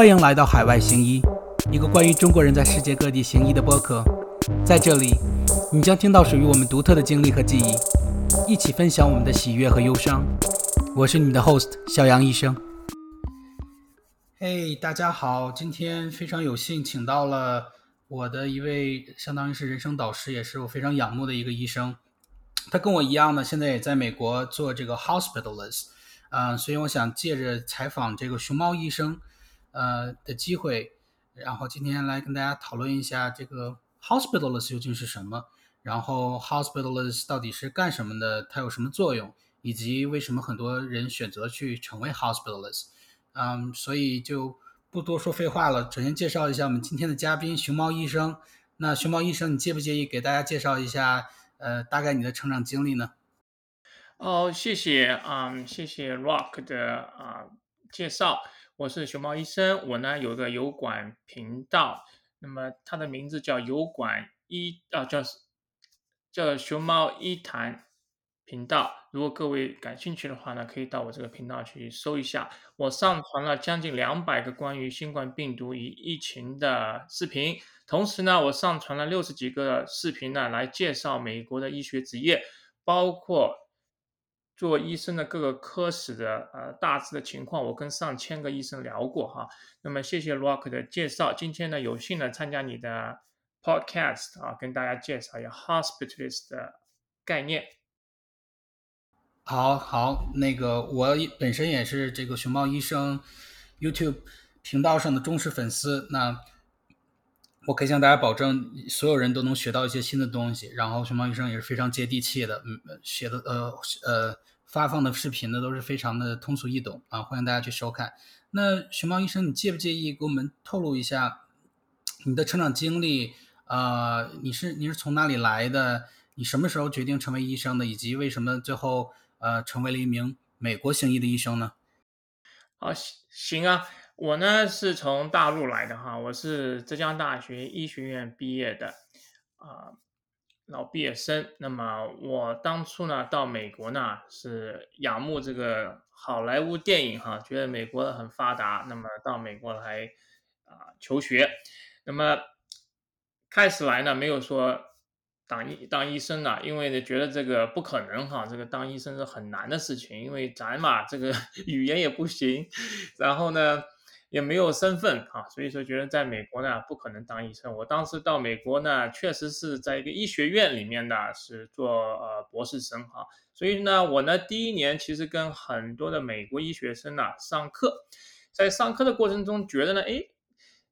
欢迎来到海外行医，一个关于中国人在世界各地行医的播客。在这里，你将听到属于我们独特的经历和记忆，一起分享我们的喜悦和忧伤。我是你的 host 小杨医生。嘿，大家好，今天非常有幸请到了我的一位，相当于是人生导师，也是我非常仰慕的一个医生。他跟我一样呢，现在也在美国做这个 hospitalist，嗯，所以我想借着采访这个熊猫医生，呃的机会，然后今天来跟大家讨论一下这个 hospitalist 究竟是什么，然后 hospitalist 到底是干什么的，它有什么作用，以及为什么很多人选择去成为 hospitalist，嗯，所以就不多说废话了，首先介绍一下我们今天的嘉宾熊猫医生。那熊猫医生，你介不介意给大家介绍一下？呃，大概你的成长经历呢？哦，谢谢啊，谢谢 Rock 的啊介绍。我是熊猫医生，我呢有个油管频道，那么它的名字叫油管医啊，叫叫熊猫医谈频道。如果各位感兴趣的话呢，可以到我这个频道去搜一下。我上传了将近两百个关于新冠病毒与疫情的视频。同时呢，我上传了六十几个视频呢，来介绍美国的医学职业，包括做医生的各个科室的呃大致的情况。我跟上千个医生聊过哈。那么谢谢 Rock 的介绍。今天呢，有幸呢参加你的 Podcast 啊，跟大家介绍一下 Hospitalist 的概念。好好，那个我本身也是这个熊猫医生 YouTube 频道上的忠实粉丝。那我可以向大家保证，所有人都能学到一些新的东西。然后熊猫医生也是非常接地气的，嗯，写的呃呃发放的视频呢都是非常的通俗易懂啊，欢迎大家去收看。那熊猫医生，你介不介意给我们透露一下你的成长经历？啊，你是你是从哪里来的？你什么时候决定成为医生的？以及为什么最后呃成为了一名美国行医的医生呢？好，行啊。我呢是从大陆来的哈，我是浙江大学医学院毕业的啊，老毕业生。那么我当初呢到美国呢是仰慕这个好莱坞电影哈，觉得美国很发达，那么到美国来啊求学。那么开始来呢没有说当医当医生呢，因为呢觉得这个不可能哈，这个当医生是很难的事情，因为咱嘛这个 语言也不行，然后呢。也没有身份啊，所以说觉得在美国呢不可能当医生。我当时到美国呢，确实是在一个医学院里面呢是做呃博士生哈，所以呢我呢第一年其实跟很多的美国医学生呢上课，在上课的过程中觉得呢，哎，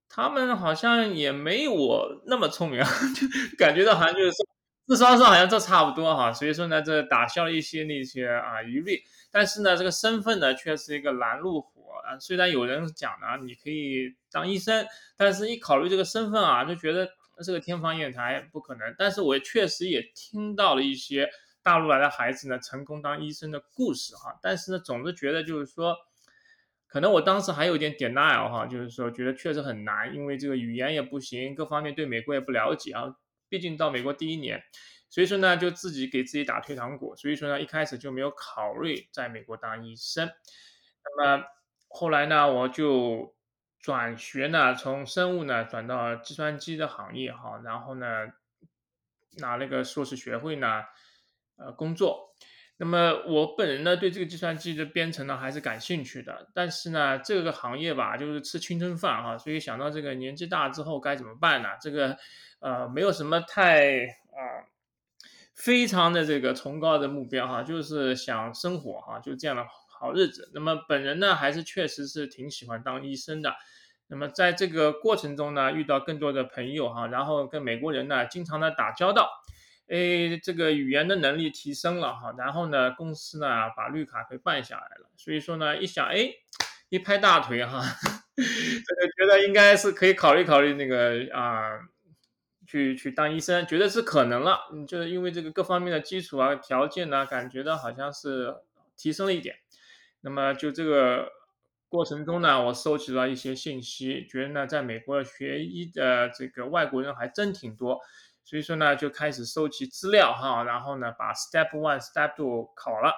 他们好像也没我那么聪明，就感觉到好像就是说智商上好像这差不多哈，所以说呢这打消了一些那些啊疑虑，但是呢这个身份呢却是一个拦路虎。啊，虽然有人讲呢，你可以当医生，但是一考虑这个身份啊，就觉得这个天方夜谭，不可能。但是我确实也听到了一些大陆来的孩子呢，成功当医生的故事哈。但是呢，总是觉得就是说，可能我当时还有一点 denial 哈，就是说觉得确实很难，因为这个语言也不行，各方面对美国也不了解啊。毕竟到美国第一年，所以说呢，就自己给自己打退堂鼓。所以说呢，一开始就没有考虑在美国当医生。那么。后来呢，我就转学呢，从生物呢转到计算机的行业哈，然后呢拿那个硕士学位呢，呃工作。那么我本人呢对这个计算机的编程呢还是感兴趣的，但是呢这个行业吧就是吃青春饭哈，所以想到这个年纪大之后该怎么办呢？这个呃没有什么太啊非常的这个崇高的目标哈，就是想生活哈，就这样的。好日子，那么本人呢，还是确实是挺喜欢当医生的。那么在这个过程中呢，遇到更多的朋友哈，然后跟美国人呢，经常的打交道，哎，这个语言的能力提升了哈，然后呢，公司呢把绿卡给办下来了。所以说呢，一想，哎，一拍大腿哈，这个觉得应该是可以考虑考虑那个啊，去去当医生，觉得是可能了。嗯，就是因为这个各方面的基础啊、条件呢，感觉到好像是提升了一点。那么就这个过程中呢，我收集了一些信息，觉得呢，在美国学医的这个外国人还真挺多，所以说呢，就开始收集资料哈，然后呢，把 Step One、Step Two 考了，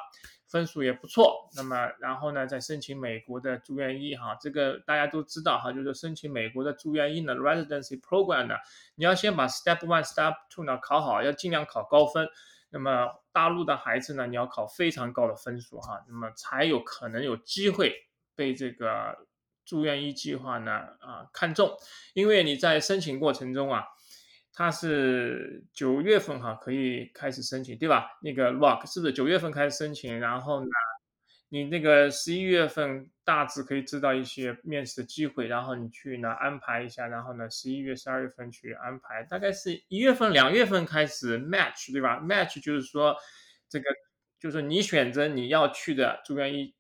分数也不错，那么然后呢，再申请美国的住院医哈，这个大家都知道哈，就是申请美国的住院医呢，residency program 呢，你要先把 step one、step two 呢考好，要尽量考高分。那么大陆的孩子呢，你要考非常高的分数哈，那么才有可能有机会被这个住院医计划呢啊看中，因为你在申请过程中啊。它是九月份哈可以开始申请，对吧？那个 Rock 是不是九月份开始申请？然后呢，你那个十一月份大致可以知道一些面试的机会，然后你去呢安排一下，然后呢十一月、十二月份去安排，大概是一月份、两月份开始 match，对吧？match 就是说这个就是你选择你要去的住院医。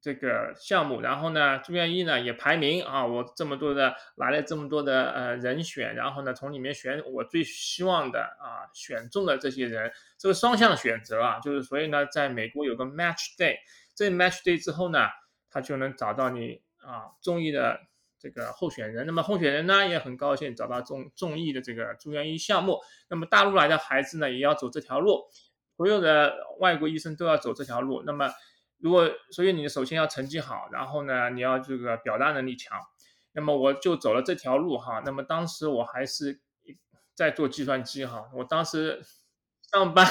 这个项目，然后呢，住院医呢也排名啊，我这么多的来了这么多的呃人选，然后呢从里面选我最希望的啊选中的这些人，这个双向选择啊，就是所以呢，在美国有个 match day，这 match day 之后呢，他就能找到你啊中意的这个候选人，那么候选人呢也很高兴找到中中意的这个住院医项目，那么大陆来的孩子呢也要走这条路，所有的外国医生都要走这条路，那么。如果所以你首先要成绩好，然后呢你要这个表达能力强，那么我就走了这条路哈。那么当时我还是在做计算机哈，我当时上班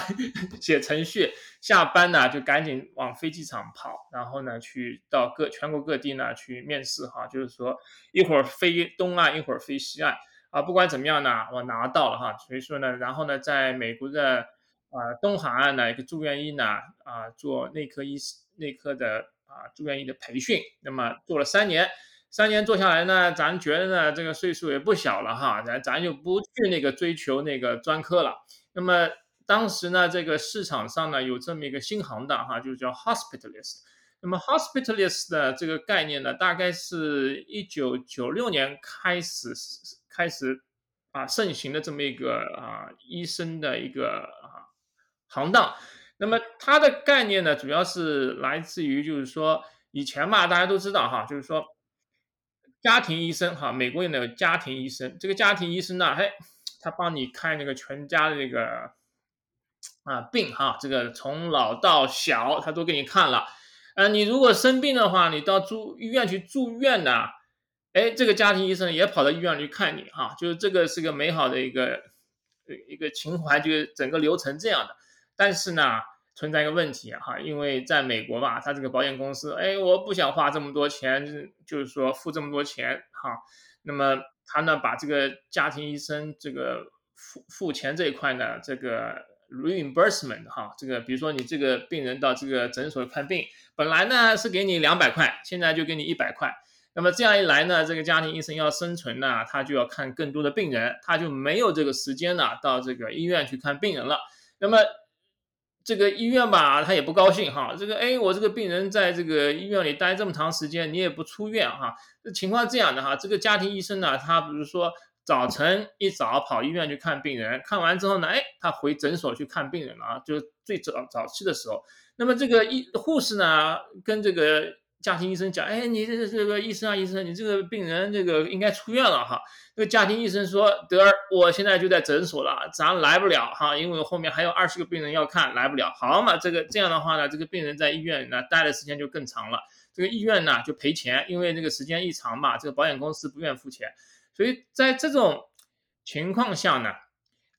写程序，下班呢就赶紧往飞机场跑，然后呢去到各全国各地呢去面试哈，就是说一会儿飞东岸，一会儿飞西岸啊，不管怎么样呢，我拿到了哈。所以说呢，然后呢在美国的。啊，东海岸呢一个住院医呢，啊，做内科医师内科的啊住院医的培训，那么做了三年，三年做下来呢，咱觉得呢，这个岁数也不小了哈，咱咱就不去那个追求那个专科了。那么当时呢，这个市场上呢有这么一个新行当哈，就是叫 hospitalist。那么 hospitalist 的这个概念呢，大概是一九九六年开始开始啊盛行的这么一个啊医生的一个啊。行当，那么它的概念呢，主要是来自于，就是说以前嘛，大家都知道哈，就是说家庭医生哈，美国有那个家庭医生，这个家庭医生呢，嘿，他帮你看那个全家的那个啊病哈，这个从老到小他都给你看了，呃，你如果生病的话，你到住医院去住院呢，哎，这个家庭医生也跑到医院去看你哈，就是这个是个美好的一个一个情怀，就是整个流程这样的。但是呢，存在一个问题哈，因为在美国吧，他这个保险公司，哎，我不想花这么多钱，就是说付这么多钱哈，那么他呢，把这个家庭医生这个付付钱这一块呢，这个 reimbursement 哈，这个比如说你这个病人到这个诊所看病，本来呢是给你两百块，现在就给你一百块，那么这样一来呢，这个家庭医生要生存呢，他就要看更多的病人，他就没有这个时间呢，到这个医院去看病人了，那么。这个医院吧，他也不高兴哈。这个哎，我这个病人在这个医院里待这么长时间，你也不出院哈。这情况这样的哈，这个家庭医生呢，他比如说早晨一早跑医院去看病人，看完之后呢，哎，他回诊所去看病人了啊，就最早早期的时候。那么这个医护士呢，跟这个。家庭医生讲：“哎，你这这个医生啊，医生，你这个病人这个应该出院了哈。”那个家庭医生说：“德儿，我现在就在诊所了，咱来不了哈，因为后面还有二十个病人要看，来不了。好嘛，这个这样的话呢，这个病人在医院呢待的时间就更长了，这个医院呢就赔钱，因为这个时间一长嘛，这个保险公司不愿付钱，所以在这种情况下呢。”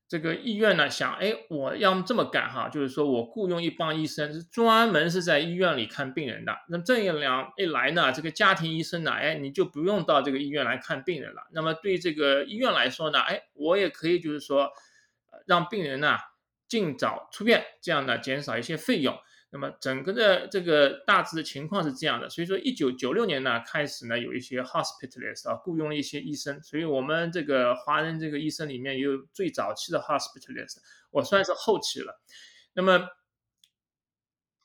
这个医院呢想，哎，我要么这么干哈，就是说我雇佣一帮医生，是专门是在医院里看病人的。那这样一来呢，这个家庭医生呢，哎，你就不用到这个医院来看病人了。那么对这个医院来说呢，哎，我也可以就是说，让病人呢尽早出院，这样呢减少一些费用。那么整个的这个大致的情况是这样的，所以说一九九六年呢开始呢有一些 hospitalist 啊雇佣了一些医生，所以我们这个华人这个医生里面也有最早期的 hospitalist，我算是后期了。那么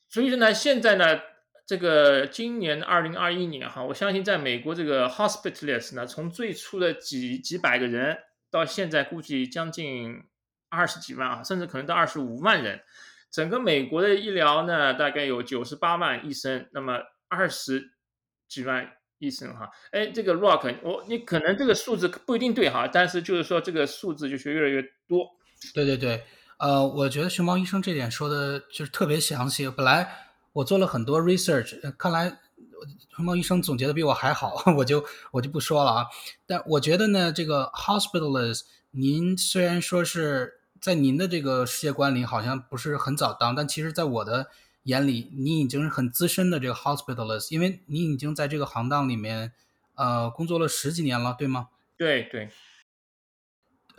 所以说呢，现在呢这个今年二零二一年哈，我相信在美国这个 hospitalist 呢，从最初的几几百个人到现在估计将近二十几万啊，甚至可能到二十五万人。整个美国的医疗呢，大概有九十八万医生，那么二十几万医生哈，哎，这个 Rock，我你可能这个数字不一定对哈，但是就是说这个数字就是越来越多。对对对，呃，我觉得熊猫医生这点说的就是特别详细。本来我做了很多 research，看来熊猫医生总结的比我还好，我就我就不说了啊。但我觉得呢，这个 hospitalist，您虽然说是在您的这个世界观里好像不是很早当，但其实在我的眼里，你已经是很资深的这个 hospitalist，因为你已经在这个行当里面呃工作了十几年了，对吗？对对。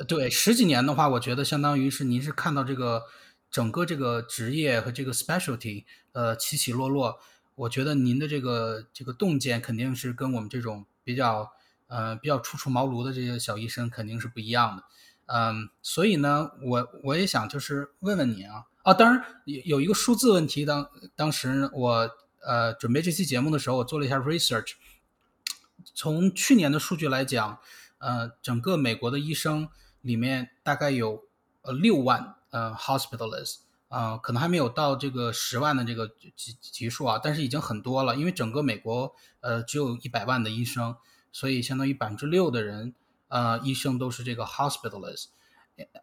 对，十几年的话，我觉得相当于是您是看到这个整个这个职业和这个 specialty，呃，起起落落。我觉得您的这个这个洞见肯定是跟我们这种比较呃比较初出茅庐的这些小医生肯定是不一样的。嗯，所以呢，我我也想就是问问你啊啊，当然有有一个数字问题，当当时我呃准备这期节目的时候，我做了一下 research，从去年的数据来讲，呃，整个美国的医生。里面大概有呃六万呃 hospitalists 啊，可能还没有到这个十万的这个级级数啊，但是已经很多了。因为整个美国呃只有一百万的医生，所以相当于百分之六的人呃医生都是这个 hospitalist，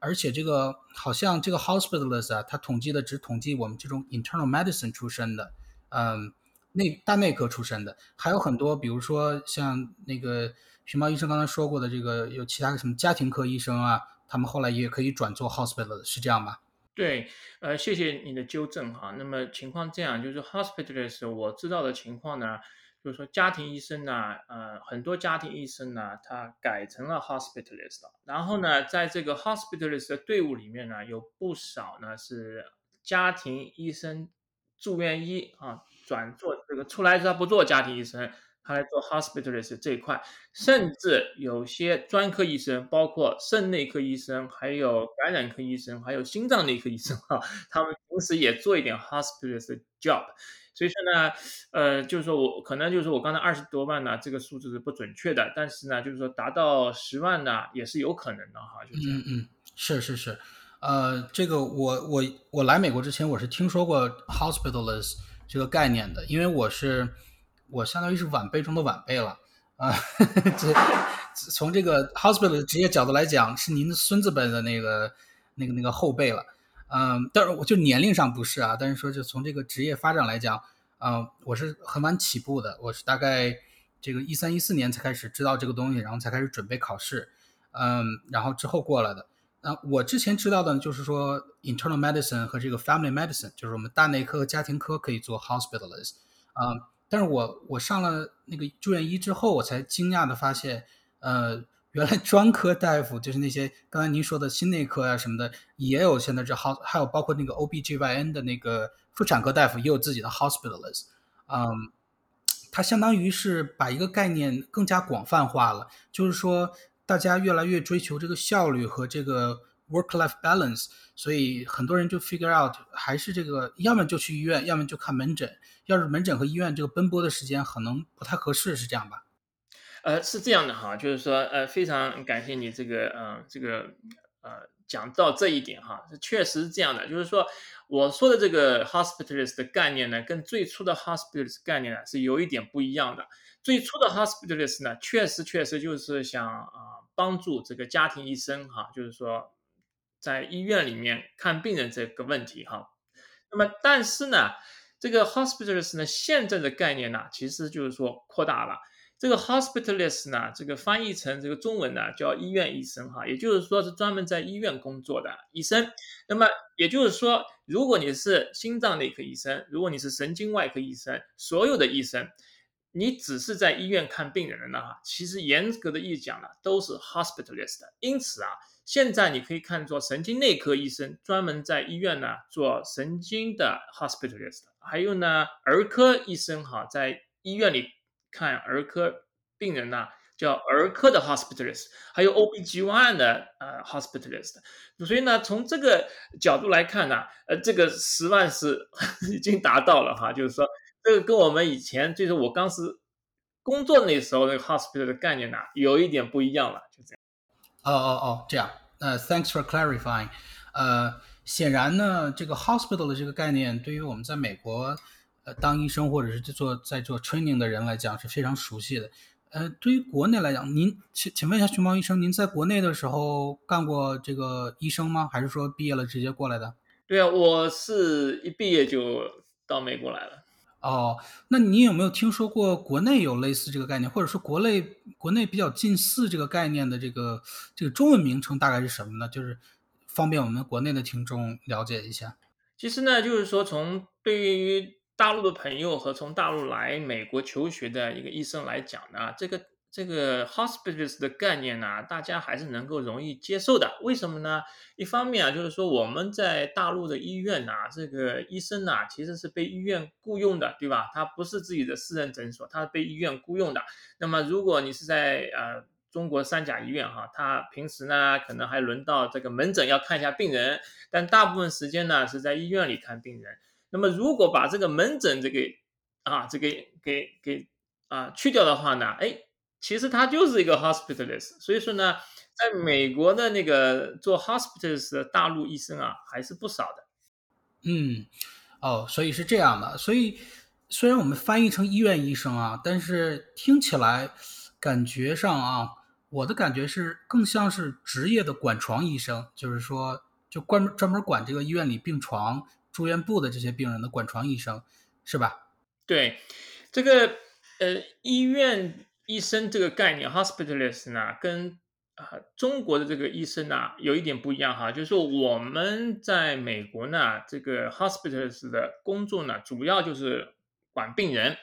而且这个好像这个 hospitalist 啊，他统计的只统计我们这种 internal medicine 出身的，嗯内大内科出身的，还有很多，比如说像那个。熊猫医生刚才说过的这个有其他的什么家庭科医生啊，他们后来也可以转做 hospitalist，是这样吧？对，呃，谢谢你的纠正哈。那么情况这样，就是 hospitalist，我知道的情况呢，就是说家庭医生呢，呃，很多家庭医生呢，他改成了 hospitalist，然后呢，在这个 hospitalist 的队伍里面呢，有不少呢是家庭医生住院医啊，转做这个出来之后不做家庭医生。他来做 hospitalist 这一块，甚至有些专科医生，包括肾内科医生，还有感染科医生，还有心脏内科医生哈，他们同时也做一点 hospitalist job。所以说呢，呃，就是说我可能就是说我刚才二十多万呢，这个数字是不准确的，但是呢，就是说达到十万呢，也是有可能的哈。就嗯嗯，是是是，呃，这个我我我来美国之前，我是听说过 hospitalist 这个概念的，因为我是。我相当于是晚辈中的晚辈了啊！这从这个 hospital 的职业角度来讲，是您的孙子辈的那个、那个、那个后辈了。嗯，但是我就年龄上不是啊，但是说就从这个职业发展来讲，嗯，我是很晚起步的，我是大概这个一三一四年才开始知道这个东西，然后才开始准备考试，嗯，然后之后过来的。那我之前知道的就是说 internal medicine 和这个 family medicine，就是我们大内科和家庭科可以做 hospitalist，啊。但是我我上了那个住院医之后，我才惊讶的发现，呃，原来专科大夫就是那些刚才您说的心内科啊什么的，也有现在这好，还有包括那个 OBGYN 的那个妇产科大夫也有自己的 hospitalist，嗯，它相当于是把一个概念更加广泛化了，就是说大家越来越追求这个效率和这个 work-life balance，所以很多人就 figure out 还是这个，要么就去医院，要么就看门诊。要是门诊和医院这个奔波的时间可能不太合适，是这样吧？呃，是这样的哈，就是说，呃，非常感谢你这个，嗯，这个，呃，讲到这一点哈，确实是这样的。就是说，我说的这个 hospitalist 的概念呢，跟最初的 hospitalist 概念呢是有一点不一样的。最初的 hospitalist 呢，确实确实就是想啊帮助这个家庭医生哈，就是说在医院里面看病人这个问题哈。那么，但是呢。这个 hospitalist 呢，现在的概念呢，其实就是说扩大了。这个 hospitalist 呢，这个翻译成这个中文呢，叫医院医生哈，也就是说是专门在医院工作的医生。那么也就是说，如果你是心脏内科医生，如果你是神经外科医生，所有的医生，你只是在医院看病人的呢，其实严格的意义讲呢，都是 hospitalist。因此啊。现在你可以看作神经内科医生，专门在医院呢做神经的 hospitalist，还有呢儿科医生哈，在医院里看儿科病人呢叫儿科的 hospitalist，还有 OBGYN 的呃 hospitalist。所以呢，从这个角度来看呢，呃，这个十万是 已经达到了哈，就是说这个跟我们以前就是我当时工作那时候那个 hospital 的概念呢有一点不一样了，就这样。哦哦哦，这样。呃，Thanks for clarifying。呃，显然呢，这个 hospital 的这个概念，对于我们在美国呃当医生或者是做在做 training 的人来讲是非常熟悉的。呃，对于国内来讲，您请请问一下熊猫医生，您在国内的时候干过这个医生吗？还是说毕业了直接过来的？对啊，我是一毕业就到美国来了。哦，那你有没有听说过国内有类似这个概念，或者说国内国内比较近似这个概念的这个这个中文名称大概是什么呢？就是方便我们国内的听众了解一下。其实呢，就是说从对于大陆的朋友和从大陆来美国求学的一个医生来讲呢，这个。这个 hospitalist 的概念呢，大家还是能够容易接受的。为什么呢？一方面啊，就是说我们在大陆的医院呐，这个医生呐，其实是被医院雇佣的，对吧？他不是自己的私人诊所，他是被医院雇佣的。那么如果你是在呃中国三甲医院哈，他平时呢可能还轮到这个门诊要看一下病人，但大部分时间呢是在医院里看病人。那么如果把这个门诊这个啊这个给给啊去掉的话呢，哎。其实他就是一个 hospitalist，所以说呢，在美国的那个做 hospitalist 的大陆医生啊，还是不少的。嗯，哦，所以是这样的。所以虽然我们翻译成医院医生啊，但是听起来感觉上啊，我的感觉是更像是职业的管床医生，就是说就专门专门管这个医院里病床、住院部的这些病人的管床医生，是吧？对，这个呃医院。医生这个概念，hospitalist 呢，跟啊中国的这个医生呢有一点不一样哈，就是说我们在美国呢，这个 hospitalist 的工作呢，主要就是管病人，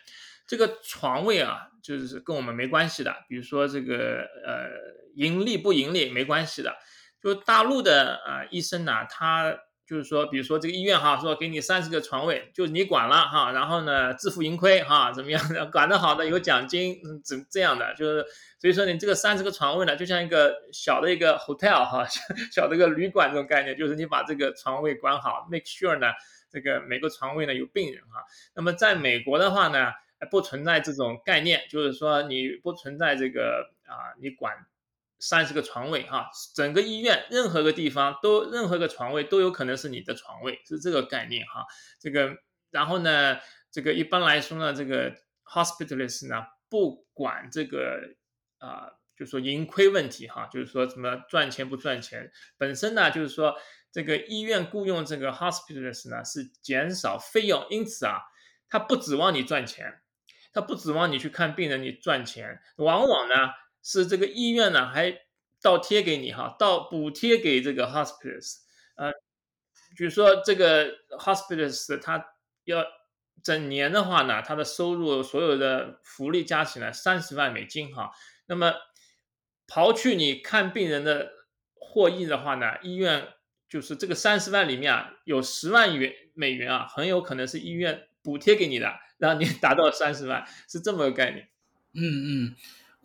这个床位啊，就是跟我们没关系的，比如说这个呃盈利不盈利没关系的，就大陆的啊医生呢，他。就是说，比如说这个医院哈，说给你三十个床位，就你管了哈，然后呢自负盈亏哈，怎么样？管得好的有奖金，怎这样的？就是所以说你这个三十个床位呢，就像一个小的一个 hotel 哈，小的一个旅馆这种概念，就是你把这个床位管好，make sure 呢，这个每个床位呢有病人哈。那么在美国的话呢，不存在这种概念，就是说你不存在这个啊，你管。三十个床位哈，整个医院任何个地方都任何个床位都有可能是你的床位，是这个概念哈。这个然后呢，这个一般来说呢，这个 hospitalist 呢不管这个啊，就是说盈亏问题哈，就是说什么赚钱不赚钱，本身呢就是说这个医院雇佣这个 hospitalist 呢是减少费用，因此啊，他不指望你赚钱，他不指望你去看病人你赚钱，往往呢。是这个医院呢，还倒贴给你哈，倒补贴给这个 hospice，呃，比如说这个 hospice 他要整年的话呢，他的收入所有的福利加起来三十万美金哈，那么刨去你看病人的获益的话呢，医院就是这个三十万里面啊，有十万元美元啊，很有可能是医院补贴给你的，让你 达到三十万，是这么个概念。嗯嗯。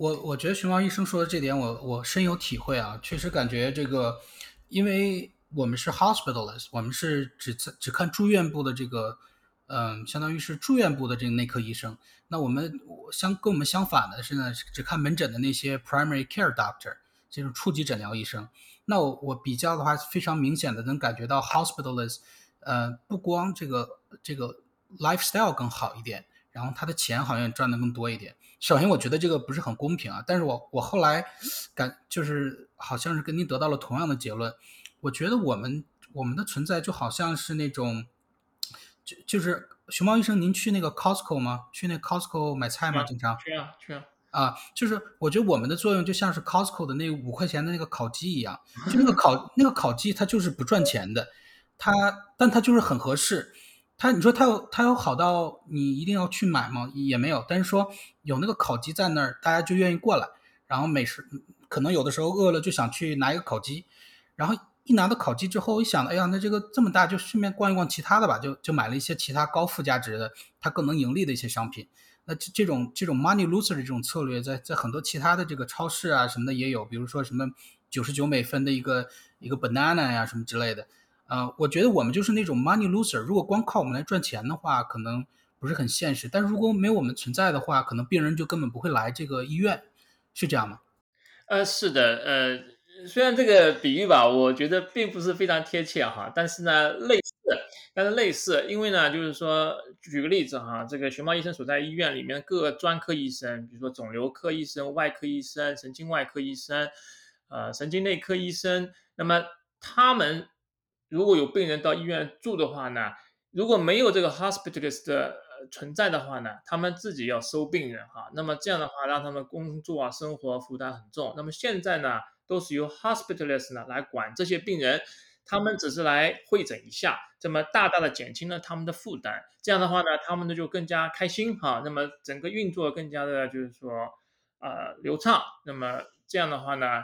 我我觉得熊猫医生说的这点，我我深有体会啊，确实感觉这个，因为我们是 hospitalist，我们是只只看住院部的这个，嗯，相当于是住院部的这个内科医生。那我们相跟我们相反的是呢，只看门诊的那些 primary care doctor，这种初级诊疗医生。那我我比较的话，非常明显的能感觉到 hospitalist，呃，不光这个这个 lifestyle 更好一点，然后他的钱好像赚的更多一点。首先，我觉得这个不是很公平啊。但是我我后来感就是好像是跟您得到了同样的结论。我觉得我们我们的存在就好像是那种，就就是熊猫医生，您去那个 Costco 吗？去那 Costco 买菜吗？经常去啊去啊。啊，就是我觉得我们的作用就像是 Costco 的那五块钱的那个烤鸡一样，就那个烤那个烤鸡它就是不赚钱的，它但它就是很合适。他，你说他有他有好到你一定要去买吗？也没有，但是说有那个烤鸡在那儿，大家就愿意过来。然后美食可能有的时候饿了就想去拿一个烤鸡，然后一拿到烤鸡之后，一想，哎呀，那这个这么大，就顺便逛一逛其他的吧，就就买了一些其他高附加值的，它更能盈利的一些商品。那这这种这种 money loser 的这种策略，在在很多其他的这个超市啊什么的也有，比如说什么九十九美分的一个一个 banana 呀什么之类的。呃，我觉得我们就是那种 money loser。如果光靠我们来赚钱的话，可能不是很现实。但是如果没有我们存在的话，可能病人就根本不会来这个医院，是这样吗？呃，是的。呃，虽然这个比喻吧，我觉得并不是非常贴切哈，但是呢，类似，但是类似，因为呢，就是说，举个例子哈，这个熊猫医生所在医院里面各个专科医生，比如说肿瘤科医生、外科医生、神经外科医生，呃，神经内科医生，那么他们。如果有病人到医院住的话呢，如果没有这个 hospitalist 的存在的话呢，他们自己要收病人哈，那么这样的话让他们工作啊生活负担很重。那么现在呢，都是由 hospitalist 呢来管这些病人，他们只是来会诊一下，这么大大的减轻了他们的负担。这样的话呢，他们呢就更加开心哈，那么整个运作更加的就是说呃流畅。那么这样的话呢。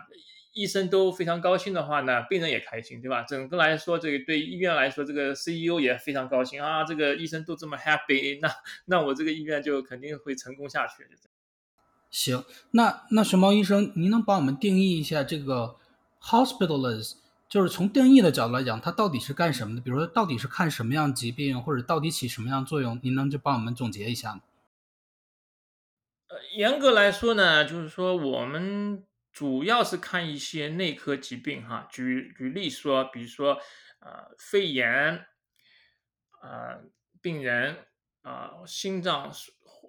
医生都非常高兴的话呢，病人也开心，对吧？整个来说，这个对医院来说，这个 CEO 也非常高兴啊。这个医生都这么 happy，那那我这个医院就肯定会成功下去。行，那那熊猫医生，您能帮我们定义一下这个 hospitalist，就是从定义的角度来讲，它到底是干什么的？比如说，到底是看什么样疾病，或者到底起什么样作用？您能就帮我们总结一下吗？呃，严格来说呢，就是说我们。主要是看一些内科疾病，哈，举举例说，比如说，呃，肺炎，呃，病人，啊，心脏，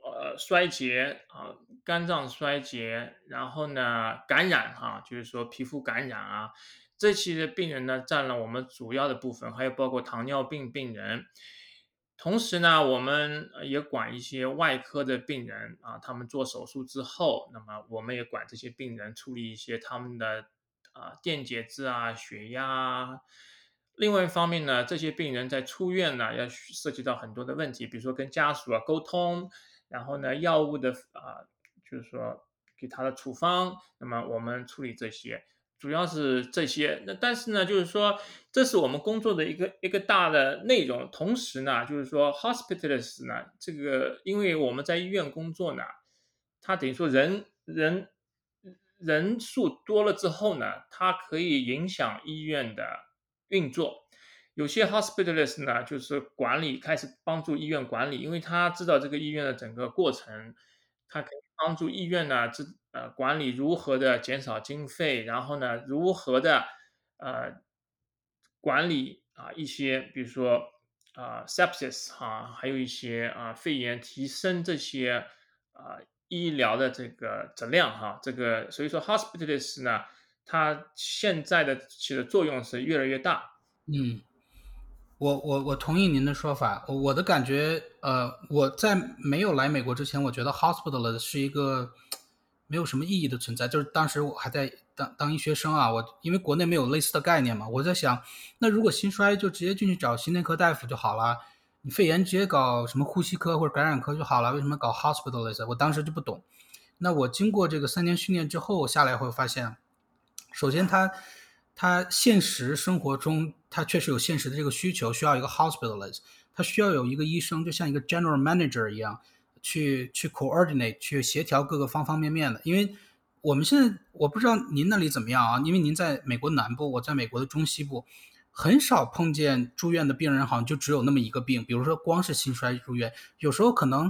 呃，衰竭，啊，肝脏衰竭，然后呢，感染，哈，就是说皮肤感染啊，这些病人呢，占了我们主要的部分，还有包括糖尿病病人。同时呢，我们也管一些外科的病人啊，他们做手术之后，那么我们也管这些病人处理一些他们的啊电解质啊、血压。另外一方面呢，这些病人在出院呢，要涉及到很多的问题，比如说跟家属啊沟通，然后呢，药物的啊，就是说给他的处方，那么我们处理这些。主要是这些，那但是呢，就是说，这是我们工作的一个一个大的内容。同时呢，就是说，hospitalist 呢，这个因为我们在医院工作呢，它等于说人人人数多了之后呢，它可以影响医院的运作。有些 hospitalist 呢，就是管理开始帮助医院管理，因为他知道这个医院的整个过程，他可以帮助医院呢，这。呃，管理如何的减少经费，然后呢，如何的呃管理啊一些，比如说啊 sepsis 哈，还有一些啊肺炎，提升这些啊医疗的这个质量哈，这个所以说 hospitalist 呢，它现在的起的作用是越来越大。嗯，我我我同意您的说法，我的感觉，呃，我在没有来美国之前，我觉得 hospitalist 是一个。没有什么意义的存在，就是当时我还在当当医学生啊，我因为国内没有类似的概念嘛，我在想，那如果心衰就直接进去找心内科大夫就好了，你肺炎直接搞什么呼吸科或者感染科就好了，为什么搞 hospitalist？我当时就不懂。那我经过这个三年训练之后下来会发现，首先他他现实生活中他确实有现实的这个需求，需要一个 hospitalist，他需要有一个医生，就像一个 general manager 一样。去去 coordinate 去协调各个方方面面的，因为我们现在我不知道您那里怎么样啊？因为您在美国南部，我在美国的中西部，很少碰见住院的病人，好像就只有那么一个病。比如说光是心衰住院，有时候可能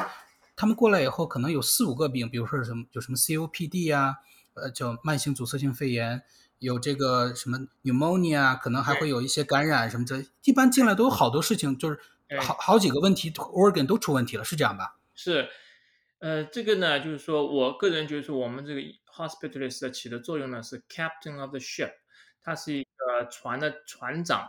他们过来以后，可能有四五个病，比如说什么有什么 COPD 啊，呃，叫慢性阻塞性肺炎，有这个什么 pneumonia，可能还会有一些感染什么的。一般进来都有好多事情，就是好好几个问题，organ 都出问题了，是这样吧？是，呃，这个呢，就是说我个人觉得，我们这个 hospitalist 起的作用呢是 captain of the ship，他是一个船的船长。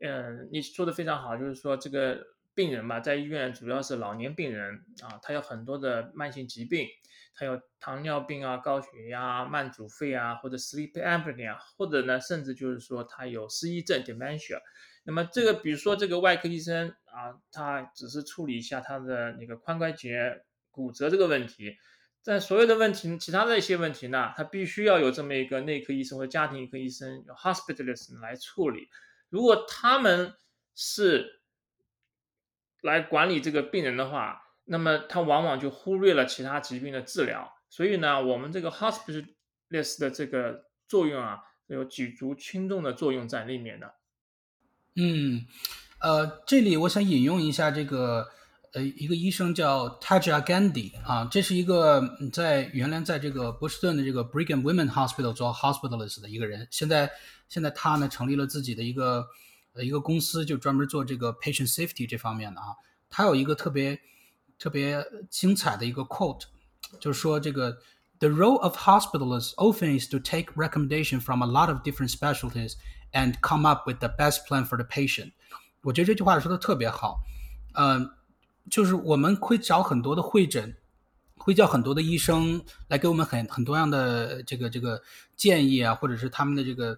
嗯，你说的非常好，就是说这个病人吧，在医院主要是老年病人啊，他有很多的慢性疾病，他有糖尿病啊、高血压、慢阻肺啊，或者 sleep apnea，或者呢，甚至就是说他有失忆症 dementia。那么这个，比如说这个外科医生啊，他只是处理一下他的那个髋关节骨折这个问题，在所有的问题，其他的一些问题呢，他必须要有这么一个内科医生或家庭医科医生，hospitalist 来处理。如果他们是来管理这个病人的话，那么他往往就忽略了其他疾病的治疗。所以呢，我们这个 hospitalist 的这个作用啊，有举足轻重的作用在里面的。嗯，呃，这里我想引用一下这个，呃，一个医生叫 Taja Gandhi 啊，这是一个在原来在这个波士顿的这个 Brigham Women Hospital 做 hospitalist 的一个人，现在现在他呢成立了自己的一个呃一个公司，就专门做这个 patient safety 这方面的啊。他有一个特别特别精彩的一个 quote，就是说这个 The role of hospitalists often is to take recommendation from a lot of different specialties. And come up with the best plan for the patient。我觉得这句话说的特别好。 呃，就是我们会找很多的会诊，会叫很多的医生来给我们很很多样的这个这个建议啊，或者是他们的这个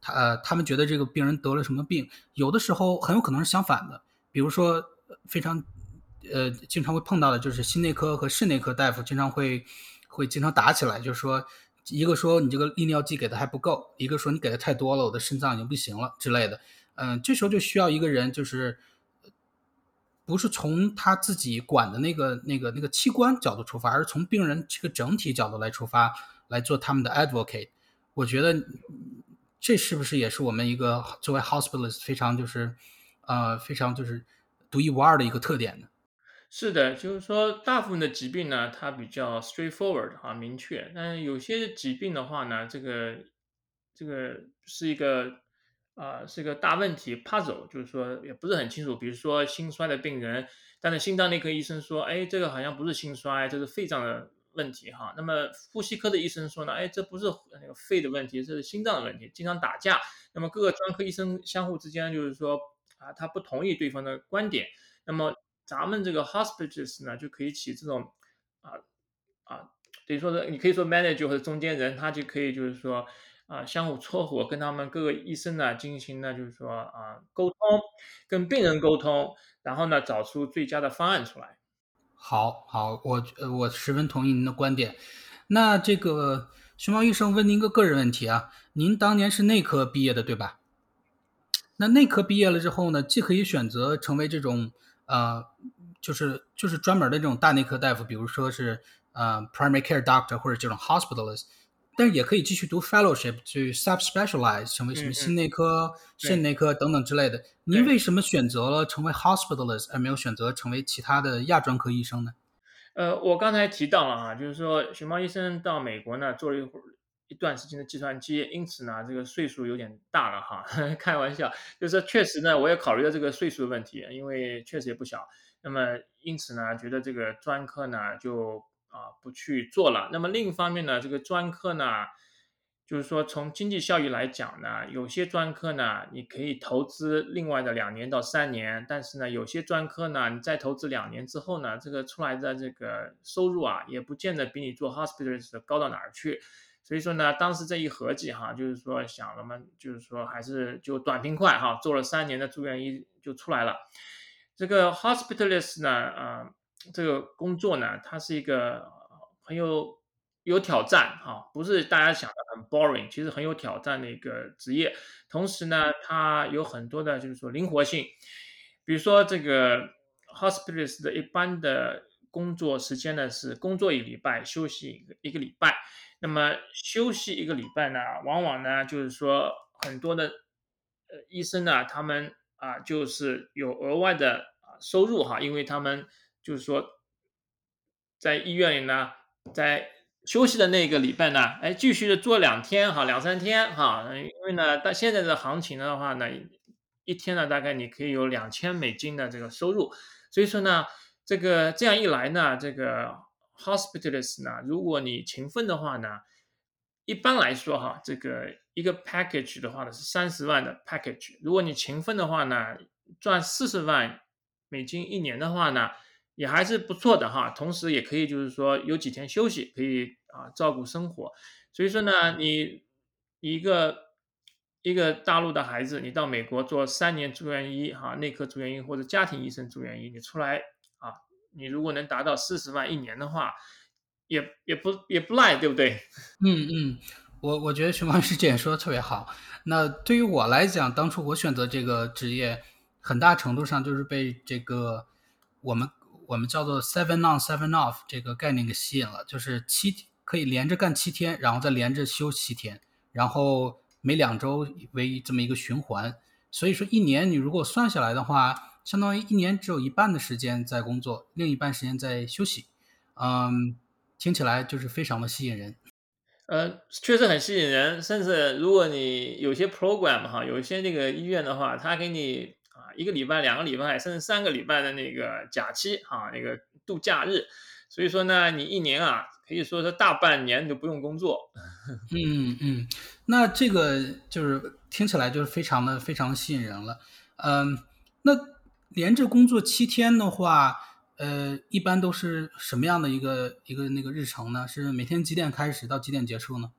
他呃他们觉得这个病人得了什么病，有的时候很有可能是相反的，比如说非常呃经常会碰到的就是心内科和肾内科大夫经常会会经常打起来，就是说。一个说你这个利尿剂给的还不够，一个说你给的太多了，我的肾脏已经不行了之类的。嗯，这时候就需要一个人，就是不是从他自己管的那个、那个、那个器官角度出发，而是从病人这个整体角度来出发，来做他们的 advocate。我觉得这是不是也是我们一个作为 hospitalist 非常就是呃非常就是独一无二的一个特点呢？是的，就是说，大部分的疾病呢，它比较 straightforward 哈，明确。但有些疾病的话呢，这个这个是一个啊，是一个大问题 puzzle，就是说也不是很清楚。比如说心衰的病人，但是心脏内科医生说，哎，这个好像不是心衰，这是肺脏的问题哈。那么呼吸科的医生说呢，哎，这不是那个肺的问题，这是心脏的问题，经常打架。那么各个专科医生相互之间就是说啊，他不同意对方的观点，那么。咱们这个 hospitals 呢，就可以起这种啊啊，等于说是你可以说 manager 或者中间人，他就可以就是说啊，相互撮合，跟他们各个医生呢进行呢，就是说啊沟通，跟病人沟通，然后呢找出最佳的方案出来。好，好，我呃我十分同意您的观点。那这个熊猫医生问您个个人问题啊，您当年是内科毕业的对吧？那内科毕业了之后呢，既可以选择成为这种。呃，就是就是专门的这种大内科大夫，比如说是呃 primary care doctor 或者这种 hospitalist，但是也可以继续读 fellowship 去 subspecialize 成为什么心内科、肾内科等等之类的。您为什么选择了成为 hospitalist 而没有选择成为其他的亚专科医生呢？呃，我刚才提到了啊，就是说熊猫医生到美国呢做了一会儿。一段时间的计算机，因此呢，这个岁数有点大了哈。开玩笑，就是确实呢，我也考虑到这个岁数的问题，因为确实也不小。那么因此呢，觉得这个专科呢就啊不去做了。那么另一方面呢，这个专科呢，就是说从经济效益来讲呢，有些专科呢你可以投资另外的两年到三年，但是呢，有些专科呢你再投资两年之后呢，这个出来的这个收入啊，也不见得比你做 hospitalist 高到哪儿去。所以说呢，当时这一合计哈，就是说想了嘛，就是说还是就短平快哈，做了三年的住院医就出来了。这个 hospitalist 呢，啊，这个工作呢，它是一个很有有挑战哈，不是大家想的很 boring，其实很有挑战的一个职业。同时呢，它有很多的就是说灵活性，比如说这个 hospitalist 的一般的工作时间呢是工作一个礼拜，休息一个一个礼拜。那么休息一个礼拜呢，往往呢就是说很多的呃医生呢，他们啊就是有额外的收入哈，因为他们就是说在医院里呢，在休息的那个礼拜呢，哎继续的做两天哈，两三天哈，因为呢，到现在的行情的话呢，一天呢大概你可以有两千美金的这个收入，所以说呢，这个这样一来呢，这个。Hospitalist 呢？如果你勤奋的话呢，一般来说哈，这个一个 package 的话呢是三十万的 package。如果你勤奋的话呢，赚四十万美金一年的话呢，也还是不错的哈。同时也可以就是说有几天休息，可以啊照顾生活。所以说呢，你一个一个大陆的孩子，你到美国做三年住院医哈，内科住院医或者家庭医生住院医，你出来啊。你如果能达到四十万一年的话，也也不也不赖，对不对？嗯嗯，我我觉得熊猫师姐说的特别好。那对于我来讲，当初我选择这个职业，很大程度上就是被这个我们我们叫做 seven on seven off 这个概念给吸引了，就是七可以连着干七天，然后再连着休七天，然后每两周为这么一个循环。所以说一年你如果算下来的话。相当于一年只有一半的时间在工作，另一半时间在休息，嗯，听起来就是非常的吸引人。呃，确实很吸引人，甚至如果你有些 program 哈，有一些那个医院的话，他给你啊一个礼拜、两个礼拜，甚至三个礼拜的那个假期啊，那个度假日，所以说呢，你一年啊，可以说是大半年都不用工作。嗯嗯，那这个就是听起来就是非常的非常的吸引人了，嗯，那。连着工作七天的话，呃，一般都是什么样的一个一个那个日程呢？是每天几点开始到几点结束呢？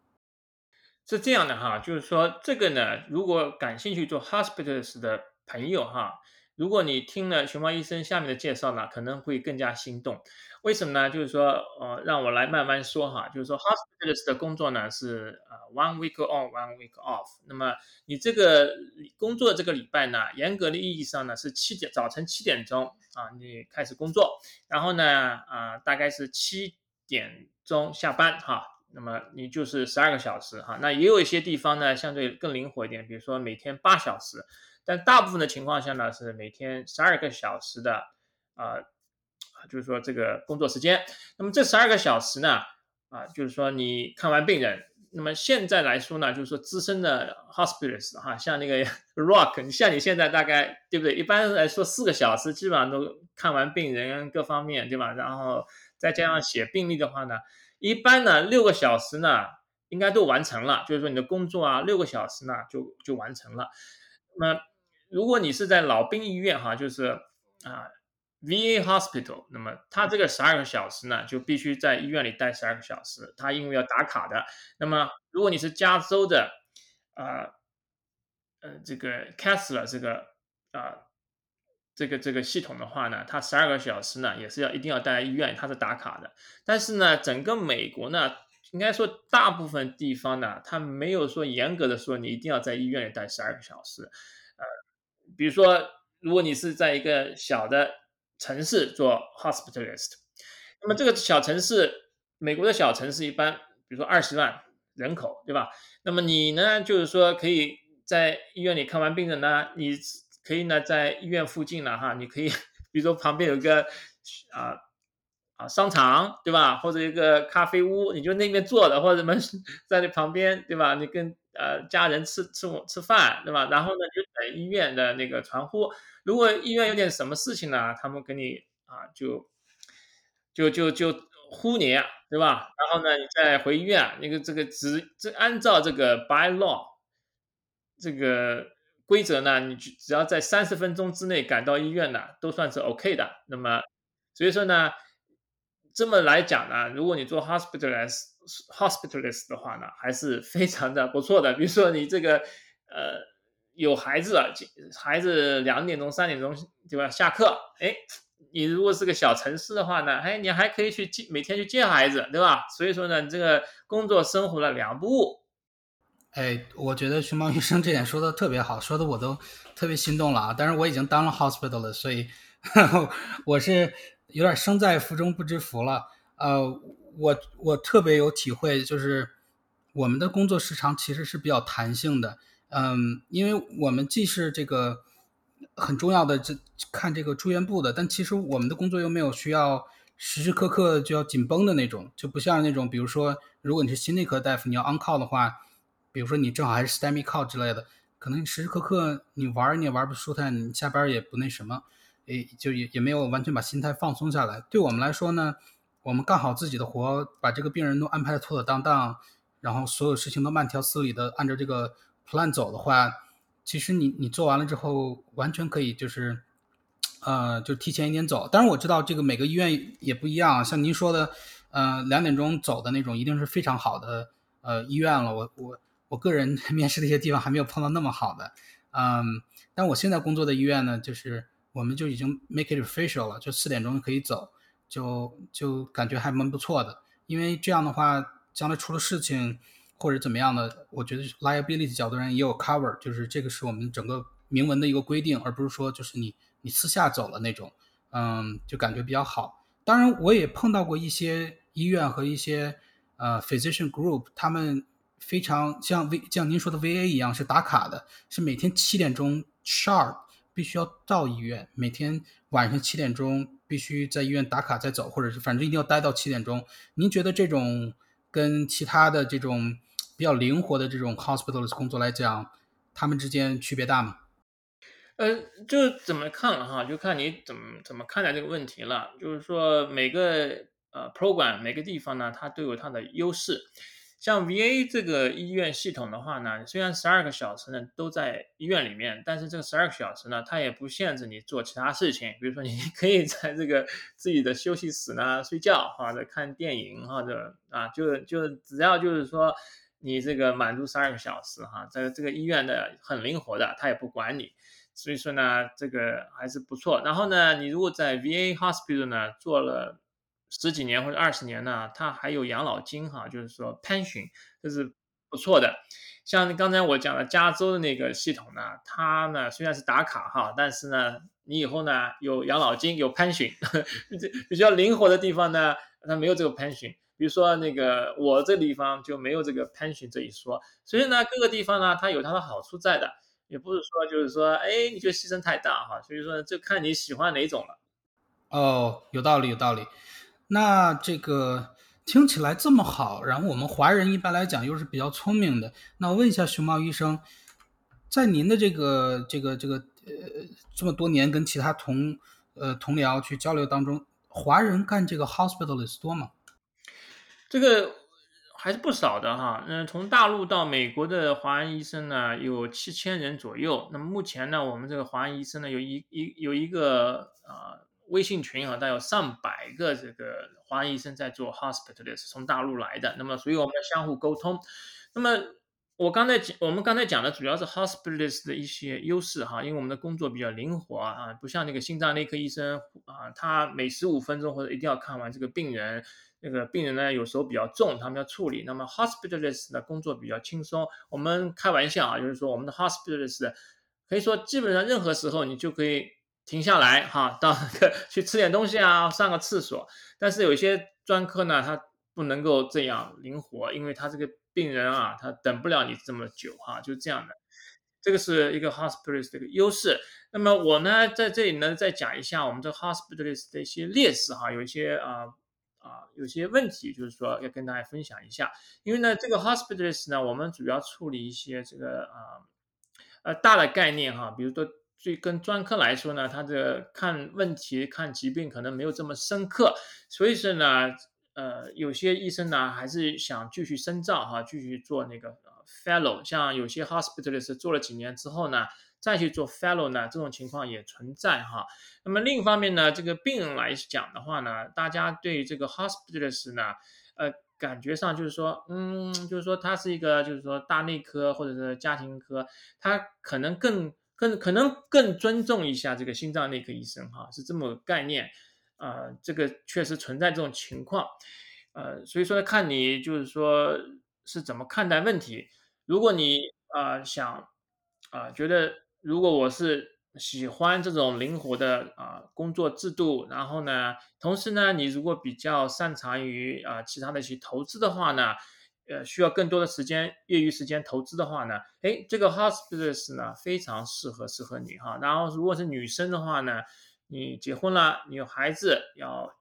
是这样的哈，就是说这个呢，如果感兴趣做 hospitals 的朋友哈，如果你听了熊猫医生下面的介绍呢，可能会更加心动。为什么呢？就是说，呃，让我来慢慢说哈。就是说，hospitals 的工作呢是呃 one week on, one week off。那么你这个工作这个礼拜呢，严格的意义上呢是七点早晨七点钟啊，你开始工作，然后呢啊大概是七点钟下班哈。那么你就是十二个小时哈。那也有一些地方呢相对更灵活一点，比如说每天八小时，但大部分的情况下呢是每天十二个小时的啊。就是说这个工作时间，那么这十二个小时呢，啊，就是说你看完病人，那么现在来说呢，就是说资深的 hospitals 哈，像那个 Rock，你像你现在大概对不对？一般来说四个小时基本上都看完病人各方面对吧？然后再加上写病历的话呢，一般呢六个小时呢应该都完成了，就是说你的工作啊六个小时呢就就完成了。那么如果你是在老兵医院哈，就是啊。VA hospital，那么他这个十二个小时呢，就必须在医院里待十二个小时。他因为要打卡的。那么如果你是加州的，呃，呃，这个 Castle 这个啊，这个这个系统的话呢，它十二个小时呢，也是要一定要待在医院，它是打卡的。但是呢，整个美国呢，应该说大部分地方呢，它没有说严格的说你一定要在医院里待十二个小时。比如说，如果你是在一个小的。城市做 hospitalist，那么这个小城市，美国的小城市一般，比如说二十万人口，对吧？那么你呢，就是说可以在医院里看完病人呢，你可以呢在医院附近呢，哈，你可以，比如说旁边有个啊商场，对吧？或者一个咖啡屋，你就那边坐的，或者什么 在那旁边，对吧？你跟呃家人吃吃吃饭，对吧？然后呢就等医院的那个传呼。如果医院有点什么事情呢，他们给你啊，就就就就呼你，对吧？然后呢，你再回医院，那个这个只这按照这个 by law 这个规则呢，你只要在三十分钟之内赶到医院呢，都算是 OK 的。那么，所以说呢，这么来讲呢，如果你做 hospitalist hospitalist 的话呢，还是非常的不错的。比如说你这个呃。有孩子了，孩子两点钟、三点钟对吧？下课，哎，你如果是个小城市的话呢，哎，你还可以去接每天去接孩子，对吧？所以说呢，你这个工作生活的两不误。哎，我觉得熊猫医生这点说的特别好，说的我都特别心动了啊！但是我已经当了 hospital 了，所以 我是有点生在福中不知福了。呃，我我特别有体会，就是我们的工作时长其实是比较弹性的。嗯，因为我们既是这个很重要的这看这个住院部的，但其实我们的工作又没有需要时时刻刻就要紧绷的那种，就不像那种，比如说如果你是心内科大夫，你要 on call 的话，比如说你正好还是 STEMI call 之类的，可能时时刻刻你玩你也玩不舒坦，你下班也不那什么，诶，就也也没有完全把心态放松下来。对我们来说呢，我们干好自己的活，把这个病人都安排的妥妥当当，然后所有事情都慢条斯理的按照这个。plan 走的话，其实你你做完了之后，完全可以就是，呃，就提前一点走。当然我知道这个每个医院也不一样，像您说的，呃，两点钟走的那种，一定是非常好的呃医院了。我我我个人 面试的一些地方还没有碰到那么好的，嗯，但我现在工作的医院呢，就是我们就已经 make it official 了，就四点钟可以走，就就感觉还蛮不错的。因为这样的话，将来出了事情。或者怎么样的，我觉得 liability 角度上也有 cover，就是这个是我们整个明文的一个规定，而不是说就是你你私下走了那种，嗯，就感觉比较好。当然，我也碰到过一些医院和一些呃 physician group，他们非常像 V 像您说的 VA 一样是打卡的，是每天七点钟 sharp 必须要到医院，每天晚上七点钟必须在医院打卡再走，或者是反正一定要待到七点钟。您觉得这种跟其他的这种？比较灵活的这种 hospital 的工作来讲，他们之间区别大吗？呃，就怎么看了哈，就看你怎么怎么看待这个问题了。就是说，每个呃 program 每个地方呢，它都有它的优势。像 VA 这个医院系统的话呢，虽然十二个小时呢都在医院里面，但是这个十二个小时呢，它也不限制你做其他事情。比如说，你 可以在这个自己的休息室呢睡觉，或者看电影，或者啊，就就只要就是说你这个满足十二个小时哈，在这个医院的很灵活的，他也不管你。所以说呢，这个还是不错。然后呢，你如果在 VA hospital 呢做了。十几年或者二十年呢，他还有养老金哈，就是说 pension，这是不错的。像刚才我讲的加州的那个系统呢，它呢虽然是打卡哈，但是呢，你以后呢有养老金有 pension，比较灵活的地方呢，它没有这个 pension。比如说那个我这地方就没有这个 pension 这一说。所以呢，各个地方呢它有它的好处在的，也不是说就是说哎你就牺牲太大哈。所以说就看你喜欢哪种了。哦，有道理有道理。那这个听起来这么好，然后我们华人一般来讲又是比较聪明的。那我问一下熊猫医生，在您的这个这个这个呃这么多年跟其他同呃同僚去交流当中，华人干这个 hospitalist 多吗？这个还是不少的哈。嗯，从大陆到美国的华人医生呢有七千人左右。那么目前呢，我们这个华人医生呢有一一有一个啊。微信群啊，大概有上百个这个华人医生在做 hospitalist，从大陆来的。那么，所以我们要相互沟通。那么，我刚才讲，我们刚才讲的主要是 hospitalist 的一些优势哈，因为我们的工作比较灵活啊，不像那个心脏内科医生啊，他每十五分钟或者一定要看完这个病人。那个病人呢，有时候比较重，他们要处理。那么 hospitalist 的工作比较轻松。我们开玩笑啊，就是说我们的 hospitalist 可以说基本上任何时候你就可以。停下来哈，到去吃点东西啊，上个厕所。但是有一些专科呢，它不能够这样灵活，因为他这个病人啊，他等不了你这么久哈，就这样的。这个是一个 hospitalist 的一个优势。那么我呢，在这里呢，再讲一下我们这 hospitalist 的一些劣势哈，有一些啊啊，有些问题，就是说要跟大家分享一下。因为呢，这个 hospitalist 呢，我们主要处理一些这个啊呃大的概念哈，比如说。所以跟专科来说呢，他的看问题、看疾病可能没有这么深刻，所以说呢，呃，有些医生呢还是想继续深造哈，继续做那个 fellow。像有些 hospitalist 做了几年之后呢，再去做 fellow 呢，这种情况也存在哈。那么另一方面呢，这个病人来讲的话呢，大家对这个 hospitalist 呢，呃，感觉上就是说，嗯，就是说他是一个就是说大内科或者是家庭科，他可能更。更可能更尊重一下这个心脏内科医生哈，是这么个概念，呃，这个确实存在这种情况，呃，所以说看你就是说是怎么看待问题。如果你啊想啊觉得如果我是喜欢这种灵活的啊工作制度，然后呢，同时呢，你如果比较擅长于啊其他的一些投资的话呢。呃，需要更多的时间，业余时间投资的话呢，哎，这个 hospitalist 呢非常适合适合你哈。然后如果是女生的话呢，你结婚了，你有孩子要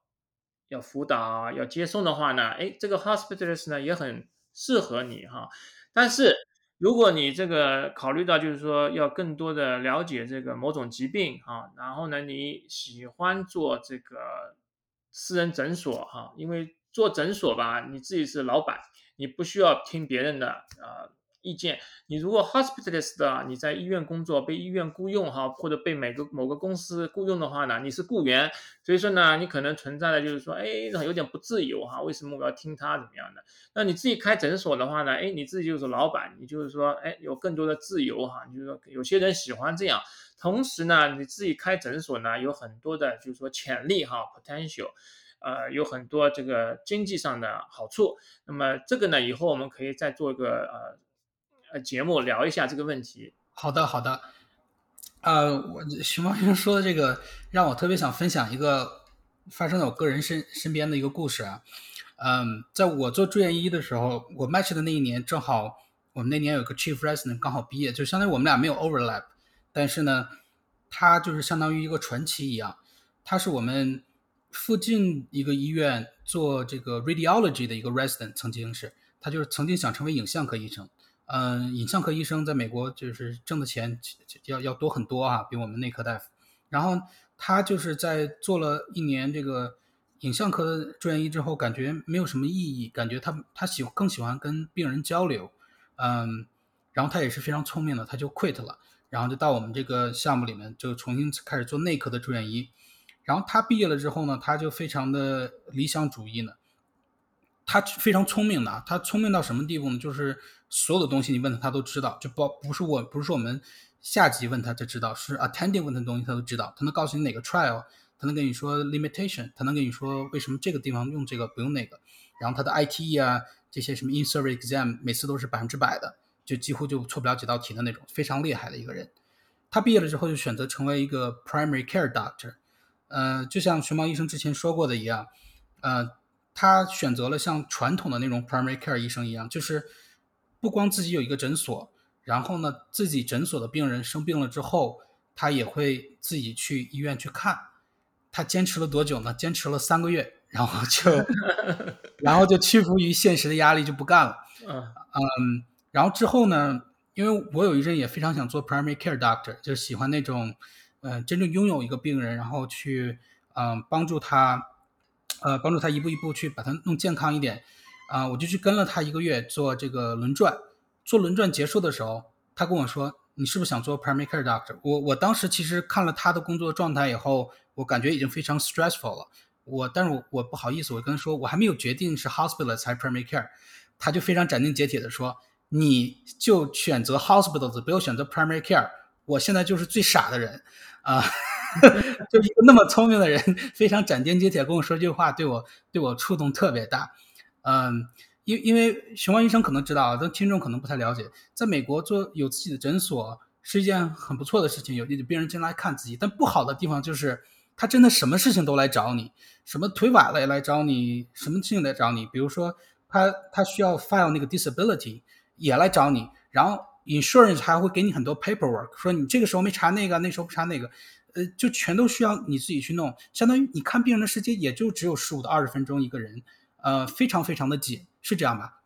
要辅导要接送的话呢，哎，这个 hospitalist 呢也很适合你哈。但是如果你这个考虑到就是说要更多的了解这个某种疾病哈，然后呢你喜欢做这个私人诊所哈，因为做诊所吧，你自己是老板。你不需要听别人的啊意见。你如果 hospitalist 的，你在医院工作，被医院雇佣哈，或者被每个某个公司雇佣的话呢，你是雇员，所以说呢，你可能存在的就是说，哎，有点不自由哈。为什么我要听他怎么样的？那你自己开诊所的话呢，哎，你自己就是老板，你就是说，哎，有更多的自由哈。就是说，有些人喜欢这样。同时呢，你自己开诊所呢，有很多的就是说潜力哈，potential。呃，有很多这个经济上的好处。那么这个呢，以后我们可以再做一个呃呃节目聊一下这个问题。好的，好的。呃，我徐茂生说的这个让我特别想分享一个发生在我个人身身边的一个故事啊。嗯，在我做住院医的时候，我 match 的那一年正好我们那年有个 chief resident 刚好毕业，就相当于我们俩没有 overlap，但是呢，他就是相当于一个传奇一样，他是我们。附近一个医院做这个 radiology 的一个 resident，曾经是他就是曾经想成为影像科医生。嗯，影像科医生在美国就是挣的钱要要多很多啊，比我们内科大夫。然后他就是在做了一年这个影像科的住院医之后，感觉没有什么意义，感觉他他喜更喜欢跟病人交流，嗯，然后他也是非常聪明的，他就 quit 了，然后就到我们这个项目里面就重新开始做内科的住院医。然后他毕业了之后呢，他就非常的理想主义呢，他非常聪明的，他聪明到什么地步呢？就是所有的东西你问他，他都知道，就不不是我不是说我们下级问他就知道，是 attending 问他的东西他都知道，他能告诉你哪个 trial，他能跟你说 limitation，他能跟你说为什么这个地方用这个不用那个，然后他的 ITE 啊这些什么 in-service exam 每次都是百分之百的，就几乎就错不了几道题的那种，非常厉害的一个人。他毕业了之后就选择成为一个 primary care doctor。呃，就像熊猫医生之前说过的一样，呃，他选择了像传统的那种 primary care 医生一样，就是不光自己有一个诊所，然后呢，自己诊所的病人生病了之后，他也会自己去医院去看。他坚持了多久呢？坚持了三个月，然后就，然后就屈服于现实的压力，就不干了。嗯，然后之后呢，因为我有一阵也非常想做 primary care doctor，就是喜欢那种。嗯，真正拥有一个病人，然后去，嗯，帮助他，呃，帮助他一步一步去把他弄健康一点，啊，我就去跟了他一个月做这个轮转，做轮转结束的时候，他跟我说：“你是不是想做 primary care doctor？” 我我当时其实看了他的工作状态以后，我感觉已经非常 stressful 了，我，但是我我不好意思，我跟他说我还没有决定是 hospital 还是 primary care，他就非常斩钉截铁的说：“你就选择 hospitals，不要选择 primary care。”我现在就是最傻的人。啊，就一个那么聪明的人，非常斩钉截铁跟我说这句话，对我对我触动特别大。嗯，因因为熊猫医生可能知道，但听众可能不太了解，在美国做有自己的诊所是一件很不错的事情，有病人进来看自己。但不好的地方就是，他真的什么事情都来找你，什么腿崴了也来找你，什么事情来找你。比如说他他需要 file 那个 disability 也来找你，然后。Insurance 还会给你很多 paperwork，说你这个时候没查那个，那时候不查那个，呃，就全都需要你自己去弄。相当于你看病人的时间也就只有十五到二十分钟一个人，呃，非常非常的紧，是这样吧？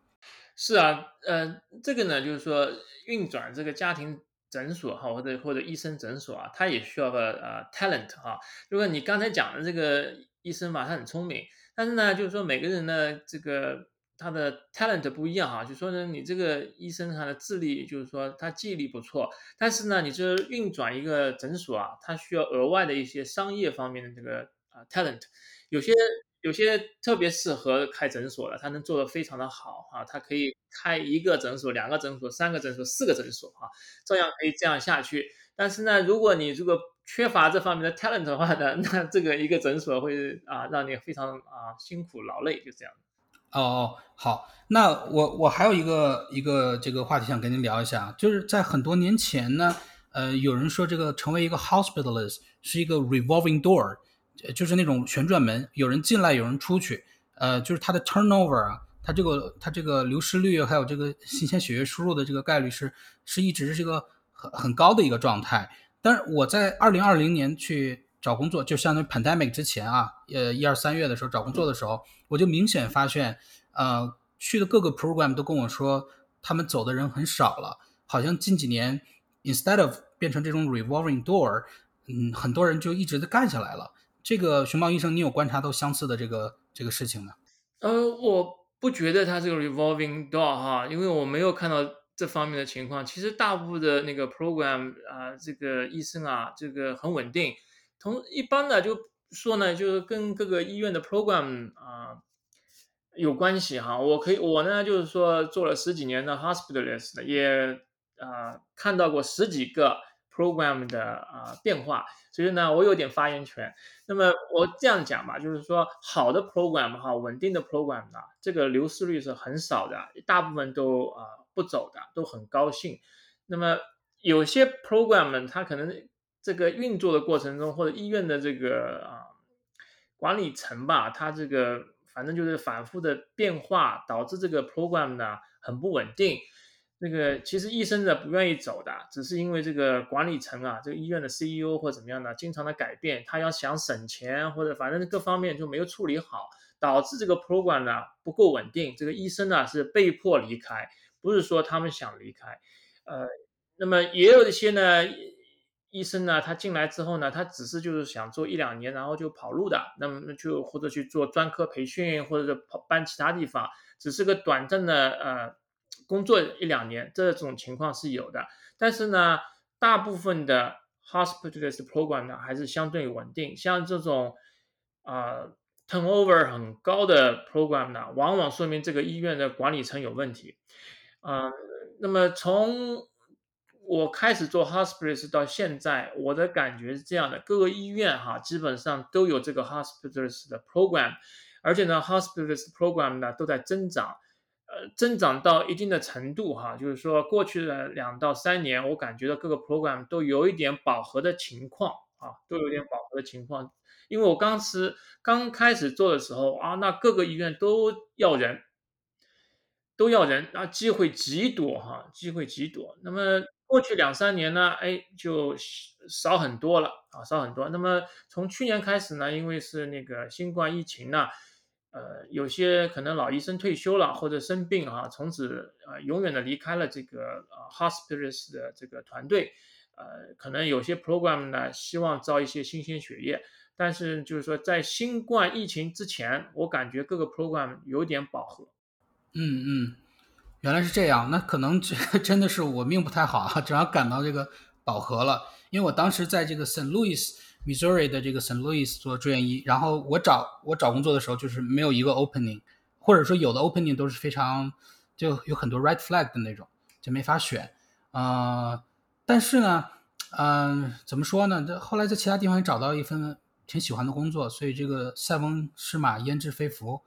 是啊，呃，这个呢，就是说运转这个家庭诊所哈，或者或者医生诊所啊，他也需要个呃 talent 哈。如果你刚才讲的这个医生嘛，他很聪明，但是呢，就是说每个人的这个。他的 talent 不一样哈，就说呢，你这个医生他的智力，就是说他记忆力不错，但是呢，你这运转一个诊所啊，他需要额外的一些商业方面的这个啊 talent，有些有些特别适合开诊所的，他能做得非常的好啊，他可以开一个诊所、两个诊所、三个诊所、四个诊所啊，照样可以这样下去。但是呢，如果你如果缺乏这方面的 talent 的话呢，那这个一个诊所会啊让你非常啊辛苦劳累，就这样。哦哦，好，那我我还有一个一个这个话题想跟您聊一下，就是在很多年前呢，呃，有人说这个成为一个 hospitalist 是一个 revolving door，就是那种旋转门，有人进来，有人出去，呃，就是它的 turnover 啊，它这个它这个流失率还有这个新鲜血液输入的这个概率是是一直是个很很高的一个状态。但是我在二零二零年去。找工作就相当于 pandemic 之前啊，呃，一二三月的时候找工作的时候，我就明显发现，呃，去的各个 program 都跟我说，他们走的人很少了，好像近几年 instead of 变成这种 revolving door，嗯，很多人就一直在干下来了。这个熊猫医生，你有观察到相似的这个这个事情吗？呃，我不觉得它是个 revolving door 哈，因为我没有看到这方面的情况。其实大部分的那个 program 啊，这个医生啊，这个很稳定。从一般的就说呢，就是跟各个医院的 program 啊有关系哈。我可以，我呢就是说做了十几年的 hospitalist，也啊看到过十几个 program 的啊变化，所以呢我有点发言权。那么我这样讲吧，就是说好的 program 哈，稳定的 program 呢，这个流失率是很少的，大部分都啊不走的，都很高兴。那么有些 program 它可能。这个运作的过程中，或者医院的这个啊管理层吧，他这个反正就是反复的变化，导致这个 program 呢很不稳定。那个其实医生呢不愿意走的，只是因为这个管理层啊，这个医院的 CEO 或怎么样的，经常的改变，他要想省钱或者反正各方面就没有处理好，导致这个 program 呢不够稳定。这个医生呢是被迫离开，不是说他们想离开。呃，那么也有一些呢。医生呢，他进来之后呢，他只是就是想做一两年，然后就跑路的，那么就或者去做专科培训，或者是跑搬其他地方，只是个短暂的呃工作一两年，这种情况是有的。但是呢，大部分的 hospitalist program 呢还是相对稳定，像这种啊 turnover 很高的 program 呢，往往说明这个医院的管理层有问题。啊，那么从我开始做 hospitalist 到现在，我的感觉是这样的：各个医院哈，基本上都有这个 hospitalist 的 program，而且呢，hospitalist program 呢都在增长，呃，增长到一定的程度哈，就是说过去的两到三年，我感觉到各个 program 都有一点饱和的情况啊，都有点饱和的情况。因为我当时刚开始做的时候啊，那各个医院都要人，都要人，啊，机会极多哈，机会极多。那么过去两三年呢，哎，就少很多了啊，少很多。那么从去年开始呢，因为是那个新冠疫情呢，呃，有些可能老医生退休了或者生病啊，从此呃永远的离开了这个呃，hospitals 的这个团队，呃，可能有些 program 呢希望招一些新鲜血液，但是就是说在新冠疫情之前，我感觉各个 program 有点饱和。嗯嗯。原来是这样，那可能这 真的是我命不太好啊，正好赶到这个饱和了。因为我当时在这个 Saint Louis Missouri 的这个 Saint Louis 做住院医，然后我找我找工作的时候，就是没有一个 opening，或者说有的 opening 都是非常就有很多 red flag 的那种，就没法选。呃，但是呢，嗯，怎么说呢？这后来在其他地方也找到一份挺喜欢的工作，所以这个塞翁失马焉知非福。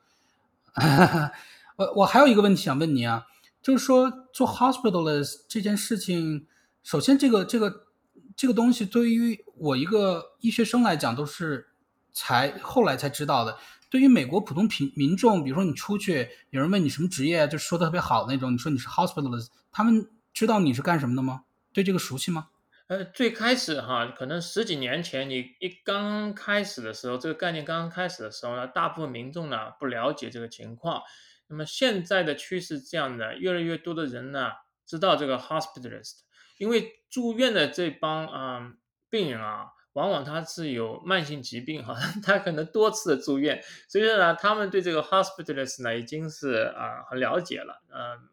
我我还有一个问题想问你啊。就是说，做 hospitalist 这件事情，首先这个这个这个东西对于我一个医学生来讲，都是才后来才知道的。对于美国普通平民众，比如说你出去，有人问你什么职业，就说的特别好那种，你说你是 hospitalist，他们知道你是干什么的吗？对这个熟悉吗？呃，最开始哈，可能十几年前你一刚开始的时候，这个概念刚刚开始的时候呢，大部分民众呢不了解这个情况。那么现在的趋势这样的，越来越多的人呢知道这个 hospitalist，因为住院的这帮啊病人啊，往往他是有慢性疾病哈，他可能多次的住院，所以说呢，他们对这个 hospitalist 呢已经是啊很了解了。嗯，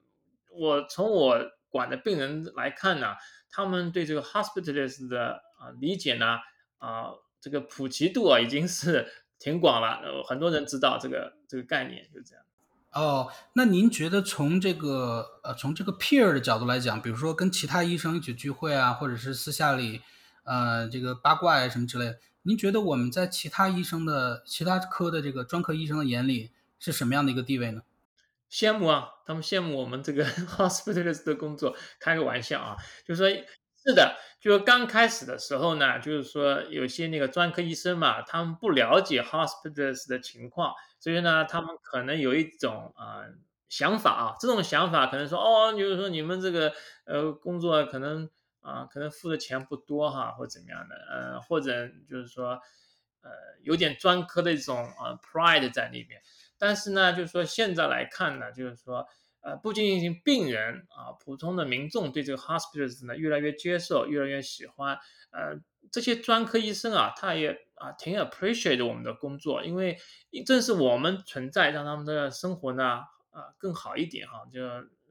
我从我管的病人来看呢，他们对这个 hospitalist 的啊理解呢啊这个普及度啊已经是 挺广了，很多人知道这个这个概念，就这样。哦，那您觉得从这个呃，从这个 peer 的角度来讲，比如说跟其他医生一起聚会啊，或者是私下里，呃，这个八卦呀什么之类的，您觉得我们在其他医生的其他科的这个专科医生的眼里是什么样的一个地位呢？羡慕啊，他们羡慕我们这个 hospitalist 的工作。开个玩笑啊，就是说，是的，就是刚开始的时候呢，就是说有些那个专科医生嘛，他们不了解 hospitals 的情况。所以呢，他们可能有一种啊想法啊，这种想法可能说哦，就是说你们这个呃工作可能啊可能付的钱不多哈，或怎么样的，呃或者就是说呃有点专科的一种啊 pride 在里面。但是呢，就是说现在来看呢，就是说呃不仅仅病人啊，普通的民众对这个 hospitals 呢越来越接受，越来越喜欢，呃这些专科医生啊，他也。啊，挺 appreciate 我们的工作，因为正是我们存在，让他们的生活呢，啊，更好一点哈。就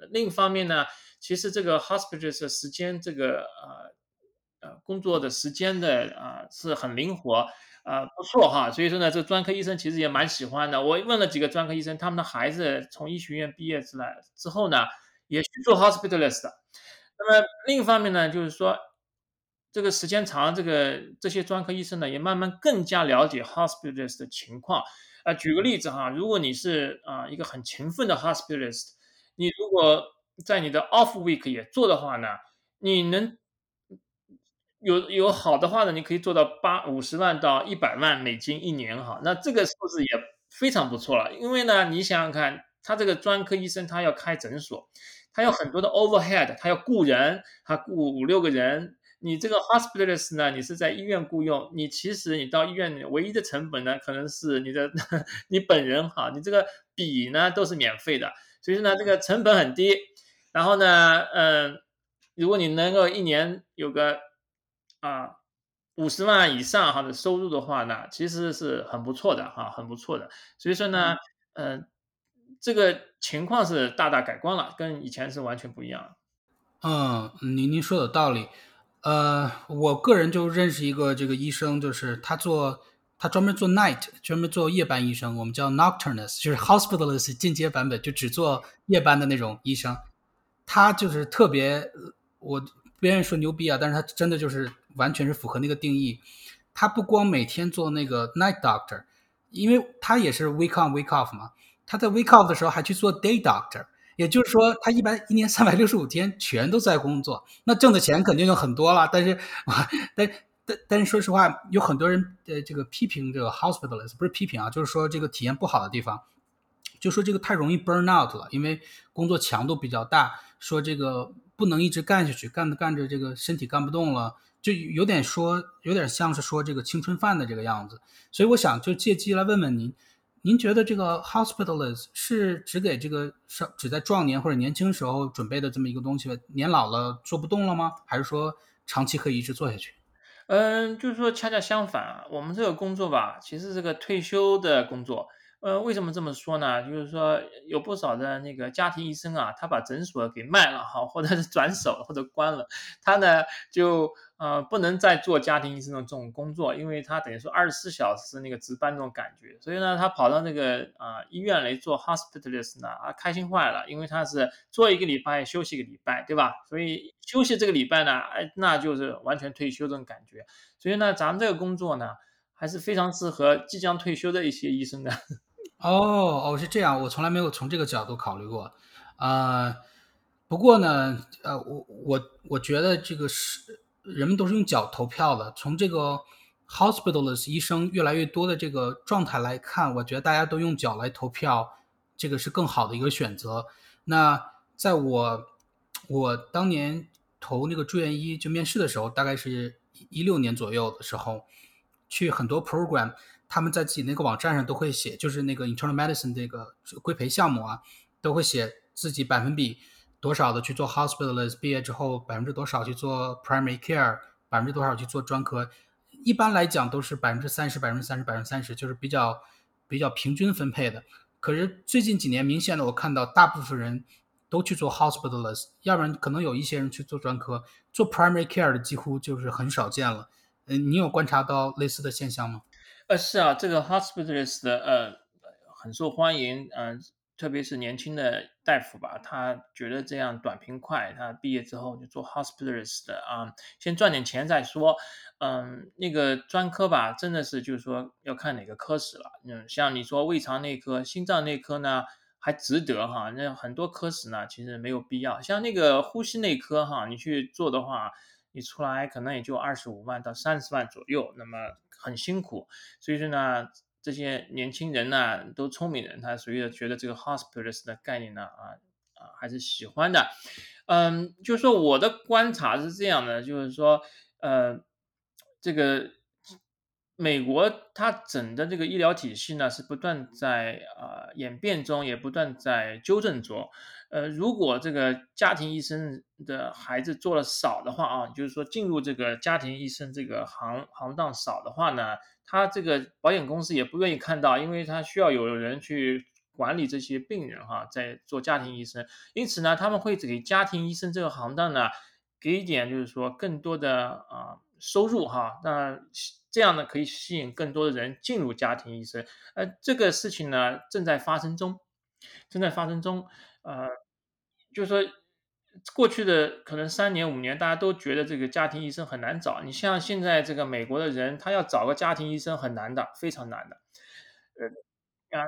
另一方面呢，其实这个 hospital 的时间，这个呃呃工作的时间的啊是很灵活，啊不错哈。所以说呢，这专科医生其实也蛮喜欢的。我问了几个专科医生，他们的孩子从医学院毕业之来之后呢，也去做 hospitalist。那么另一方面呢，就是说。这个时间长，这个这些专科医生呢，也慢慢更加了解 hospitalist 的情况。啊，举个例子哈，如果你是啊一个很勤奋的 hospitalist，你如果在你的 off week 也做的话呢，你能有有好的话呢，你可以做到八五十万到一百万美金一年哈。那这个数字也非常不错了，因为呢，你想想看，他这个专科医生他要开诊所，他有很多的 overhead，他要雇人，他雇五六个人。你这个 hospitalist 呢？你是在医院雇佣，你其实你到医院唯一的成本呢，可能是你的 你本人哈，你这个笔呢都是免费的，所以说呢这个成本很低。然后呢，嗯，如果你能够一年有个啊五十万以上哈的收入的话呢，其实是很不错的哈，很不错的。所以说呢，呃，这个情况是大大改观了，跟以前是完全不一样的。嗯，您您说有道理。呃，我个人就认识一个这个医生，就是他做他专门做 night，专门做夜班医生，我们叫 nocturnist，就是 hospitalist 进阶版本，就只做夜班的那种医生。他就是特别，我别人说牛逼啊，但是他真的就是完全是符合那个定义。他不光每天做那个 night doctor，因为他也是 week on week off 嘛，他在 week off 的时候还去做 day doctor。也就是说，他一般一年三百六十五天全都在工作，那挣的钱肯定就很多了。但是，但但但是说实话，有很多人呃这个批评这个 hospitalist，不是批评啊，就是说这个体验不好的地方，就说这个太容易 burn out 了，因为工作强度比较大，说这个不能一直干下去，干着干着这个身体干不动了，就有点说有点像是说这个青春饭的这个样子。所以我想就借机来问问您。您觉得这个 hospitalist 是只给这个上只在壮年或者年轻时候准备的这么一个东西，年老了做不动了吗？还是说长期可以一直做下去？嗯，就是说恰恰相反，我们这个工作吧，其实是个退休的工作。呃，为什么这么说呢？就是说有不少的那个家庭医生啊，他把诊所给卖了哈，或者是转手或者关了，他呢就呃不能再做家庭医生的这种工作，因为他等于说二十四小时那个值班那种感觉，所以呢，他跑到那个啊医院来做 hospitalist 呢啊开心坏了，因为他是做一个礼拜休息一个礼拜，对吧？所以休息这个礼拜呢，哎，那就是完全退休这种感觉。所以呢，咱们这个工作呢，还是非常适合即将退休的一些医生的。哦哦，是这样，我从来没有从这个角度考虑过，啊，不过呢，呃，我我我觉得这个是人们都是用脚投票的。从这个 hospitalist 医生越来越多的这个状态来看，我觉得大家都用脚来投票，这个是更好的一个选择。那在我我当年投那个住院医就面试的时候，大概是一六年左右的时候，去很多 program。他们在自己那个网站上都会写，就是那个 internal medicine 这个规培项目啊，都会写自己百分比多少的去做 hospitalist，毕业之后百分之多少去做 primary care，百分之多少去做专科。一般来讲都是百分之三十、百分之三十、百分之三十，就是比较比较平均分配的。可是最近几年，明显的我看到大部分人都去做 hospitalist，要不然可能有一些人去做专科，做 primary care 的几乎就是很少见了。嗯，你有观察到类似的现象吗？呃，是啊，这个 hospitalist 的呃很受欢迎，嗯，特别是年轻的大夫吧，他觉得这样短平快，他毕业之后就做 hospitalist 的啊，先赚点钱再说。嗯，那个专科吧，真的是就是说要看哪个科室了。嗯，像你说胃肠内科、心脏内科呢，还值得哈。那很多科室呢，其实没有必要。像那个呼吸内科哈，你去做的话，你出来可能也就二十五万到三十万左右，那么。很辛苦，所以说呢，这些年轻人呢都聪明人，他所以觉得这个 hospitals 的概念呢，啊啊还是喜欢的。嗯，就说我的观察是这样的，就是说，呃，这个美国它整的这个医疗体系呢是不断在啊演变中，也不断在纠正中。呃，如果这个家庭医生的孩子做的少的话啊，就是说进入这个家庭医生这个行行当少的话呢，他这个保险公司也不愿意看到，因为他需要有人去管理这些病人哈，在做家庭医生，因此呢，他们会给家庭医生这个行当呢，给一点就是说更多的啊收入哈，那这样呢可以吸引更多的人进入家庭医生，呃，这个事情呢正在发生中，正在发生中。呃，就是说，过去的可能三年五年，大家都觉得这个家庭医生很难找。你像现在这个美国的人，他要找个家庭医生很难的，非常难的。呃，呀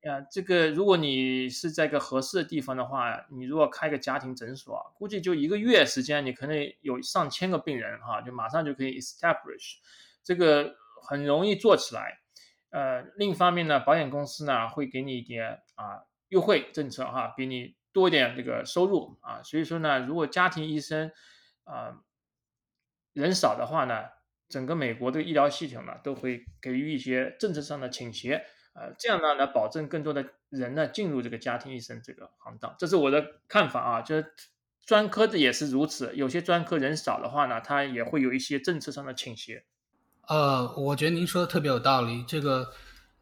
呀，这个如果你是在一个合适的地方的话，你如果开个家庭诊所，估计就一个月时间，你可能有上千个病人哈，就马上就可以 establish，这个很容易做起来。呃，另一方面呢，保险公司呢会给你一点啊。优惠政策哈，给你多一点这个收入啊，所以说呢，如果家庭医生啊人少的话呢，整个美国的医疗系统呢都会给予一些政策上的倾斜啊，这样呢来保证更多的人呢进入这个家庭医生这个行当，这是我的看法啊，就是专科的也是如此，有些专科人少的话呢，他也会有一些政策上的倾斜。呃，我觉得您说的特别有道理。这个，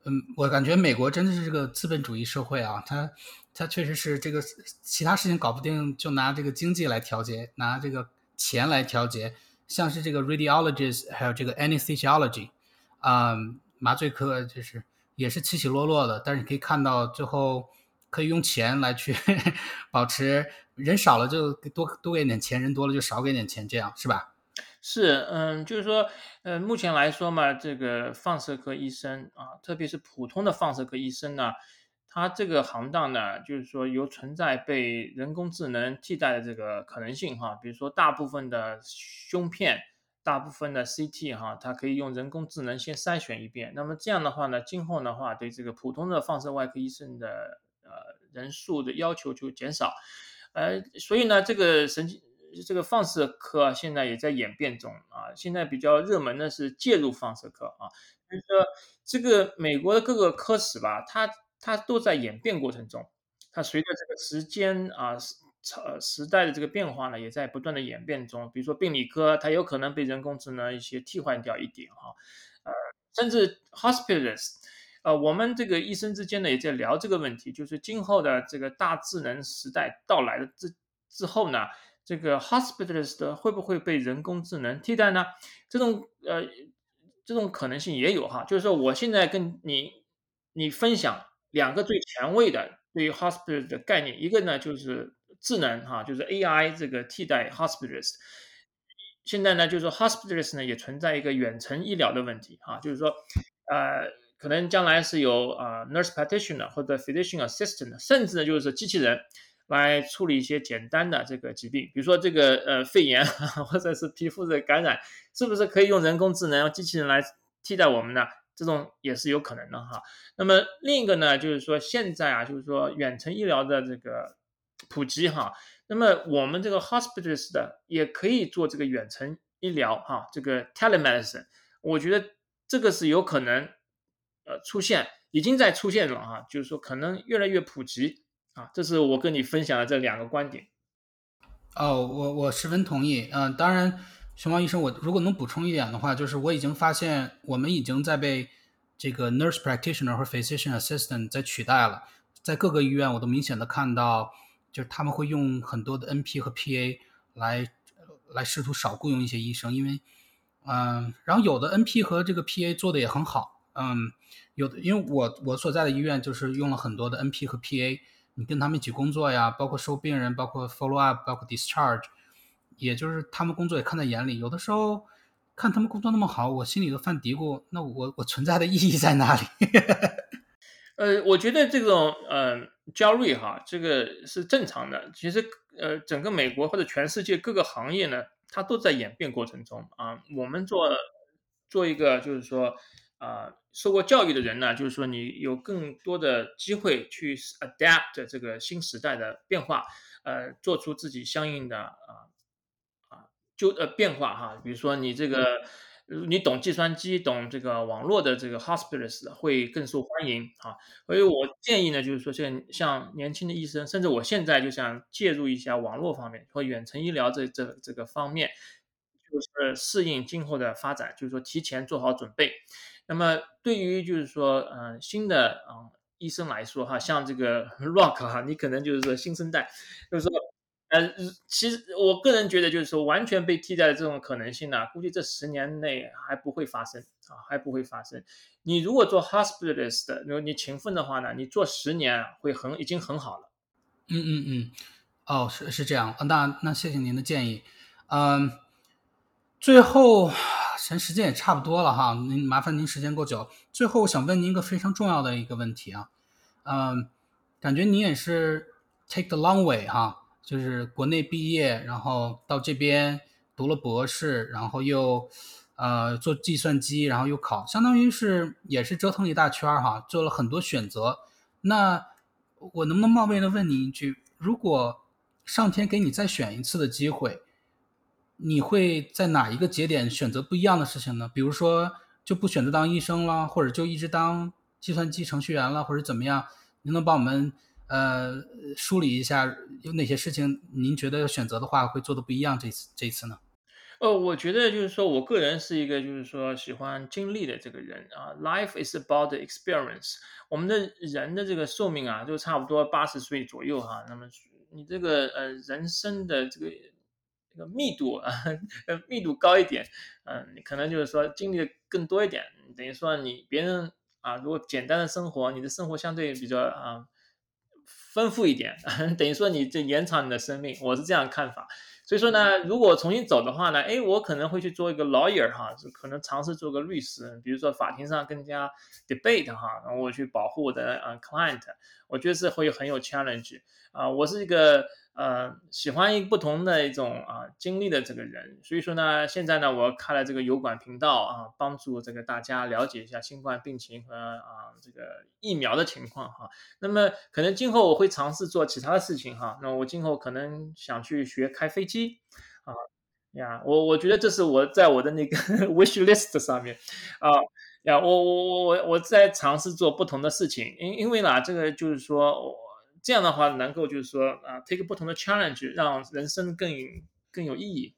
嗯，我感觉美国真的是这个资本主义社会啊，它它确实是这个其他事情搞不定，就拿这个经济来调节，拿这个钱来调节。像是这个 radiologist，还有这个 anesthesiology，啊，麻醉科就是也是起起落落的。但是你可以看到，最后可以用钱来去 保持人少了就多多给点钱，人多了就少给点钱，这样是吧？是，嗯，就是说，呃，目前来说嘛，这个放射科医生啊，特别是普通的放射科医生呢，他这个行当呢，就是说有存在被人工智能替代的这个可能性哈。比如说，大部分的胸片，大部分的 CT 哈，它可以用人工智能先筛选一遍。那么这样的话呢，今后的话，对这个普通的放射外科医生的呃人数的要求就减少。呃，所以呢，这个神经。这个放射科现在也在演变中啊，现在比较热门的是介入放射科啊，就是说这个美国的各个科室吧，它它都在演变过程中，它随着这个时间啊时时代的这个变化呢，也在不断的演变中。比如说病理科，它有可能被人工智能一些替换掉一点哈，呃，甚至 hospitals，呃，我们这个医生之间呢也在聊这个问题，就是今后的这个大智能时代到来的之之后呢。这个 hospitalist 会不会被人工智能替代呢？这种呃，这种可能性也有哈。就是说，我现在跟你你分享两个最前卫的对于 hospital 的概念，一个呢就是智能哈，就是 AI 这个替代 hospitalist。现在呢，就是 hospitalist 呢也存在一个远程医疗的问题哈，就是说呃，可能将来是有呃 nurse practitioner 或者 physician assistant，甚至呢就是机器人。来处理一些简单的这个疾病，比如说这个呃肺炎或者是皮肤的感染，是不是可以用人工智能、用机器人来替代我们呢？这种也是有可能的哈。那么另一个呢，就是说现在啊，就是说远程医疗的这个普及哈，那么我们这个 hospitals 的也可以做这个远程医疗哈，这个 telemedicine，我觉得这个是有可能呃出现，已经在出现了哈，就是说可能越来越普及。啊，这是我跟你分享的这两个观点。哦，我我十分同意。嗯，当然，熊猫医生，我如果能补充一点的话，就是我已经发现，我们已经在被这个 nurse practitioner 和 physician assistant 在取代了。在各个医院，我都明显的看到，就是他们会用很多的 NP 和 PA 来来试图少雇佣一些医生，因为，嗯，然后有的 NP 和这个 PA 做的也很好，嗯，有的，因为我我所在的医院就是用了很多的 NP 和 PA。你跟他们一起工作呀，包括收病人，包括 follow up，包括 discharge，也就是他们工作也看在眼里。有的时候看他们工作那么好，我心里都犯嘀咕：那我我存在的意义在哪里？呃，我觉得这种呃焦虑哈，这个是正常的。其实呃，整个美国或者全世界各个行业呢，它都在演变过程中啊。我们做做一个就是说。啊，受过教育的人呢，就是说你有更多的机会去 adapt 这个新时代的变化，呃，做出自己相应的啊就呃变化哈。比如说你这个你懂计算机、懂这个网络的这个 hospitals 会更受欢迎啊。所以我建议呢，就是说像像年轻的医生，甚至我现在就想介入一下网络方面和远程医疗这这这个方面，就是适应今后的发展，就是说提前做好准备。那么对于就是说，嗯，新的啊医生来说哈，像这个 Rock 哈，你可能就是说新生代，就是说，呃，其实我个人觉得就是说，完全被替代的这种可能性呢，估计这十年内还不会发生啊，还不会发生。你如果做 hospitalist 的，如果你勤奋的话呢，你做十年会很已经很好了。嗯嗯嗯，哦，是是这样，那那谢谢您的建议，嗯，最后。咱时间也差不多了哈，您麻烦您时间够久。最后我想问您一个非常重要的一个问题啊，嗯，感觉您也是 take the long way 哈，就是国内毕业，然后到这边读了博士，然后又呃做计算机，然后又考，相当于是也是折腾一大圈哈，做了很多选择。那我能不能冒昧的问您一句，如果上天给你再选一次的机会？你会在哪一个节点选择不一样的事情呢？比如说，就不选择当医生了，或者就一直当计算机程序员了，或者怎么样？您能帮我们呃，梳理一下有哪些事情您觉得选择的话会做的不一样？这次这次呢？呃，我觉得就是说我个人是一个就是说喜欢经历的这个人啊。Life is about the experience。我们的人的这个寿命啊，就差不多八十岁左右哈。那么你这个呃人生的这个这个密度啊，密度高一点，嗯，你可能就是说经历的更多一点。等于说你别人啊，如果简单的生活，你的生活相对比较啊。丰富一点，等于说你就延长你的生命，我是这样看法。所以说呢，如果重新走的话呢，哎，我可能会去做一个 lawyer 哈，就可能尝试做个律师，比如说法庭上更加 debate 哈，然后我去保护我的呃 client，我觉得是会很有 challenge 啊，我是一个。呃，喜欢一不同的一种啊经历的这个人，所以说呢，现在呢，我开了这个油管频道啊，帮助这个大家了解一下新冠病情和啊这个疫苗的情况哈。那么可能今后我会尝试做其他的事情哈。那我今后可能想去学开飞机啊呀，我我觉得这是我在我的那个 wish list 上面啊呀，我我我我我在尝试做不同的事情，因因为呢，这个就是说我。这样的话，能够就是说啊，take 不同的 challenge，让人生更更有意义。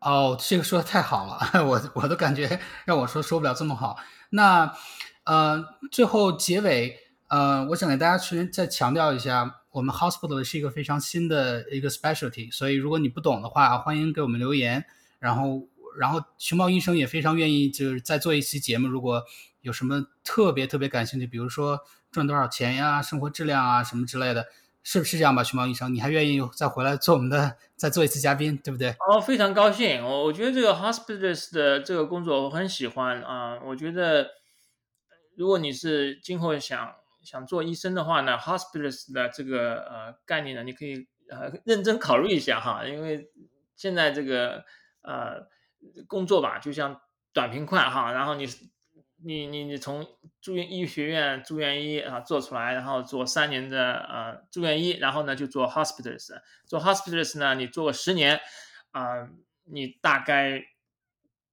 哦，这个说的太好了，我我都感觉 让我说说不了这么好。那呃，最后结尾呃，我想给大家去再强调一下，我们 hospital 是一个非常新的一个 specialty，所以如果你不懂的话，欢迎给我们留言。然后然后熊猫医生也非常愿意就是再做一期节目，如果有什么特别特别感兴趣，比如说。赚多少钱呀？生活质量啊，什么之类的，是不是这样吧？熊猫医生，你还愿意再回来做我们的，再做一次嘉宾，对不对？哦，非常高兴。我我觉得这个 hospitalist 的这个工作我很喜欢啊。我觉得，如果你是今后想想做医生的话呢，hospitalist 的这个呃概念呢，你可以呃认真考虑一下哈。因为现在这个呃工作吧，就像短平快哈，然后你。你你你从住院医学院住院医啊做出来，然后做三年的呃住院医，然后呢就做 hospitals，做 hospitals 呢你做个十年，啊，你大概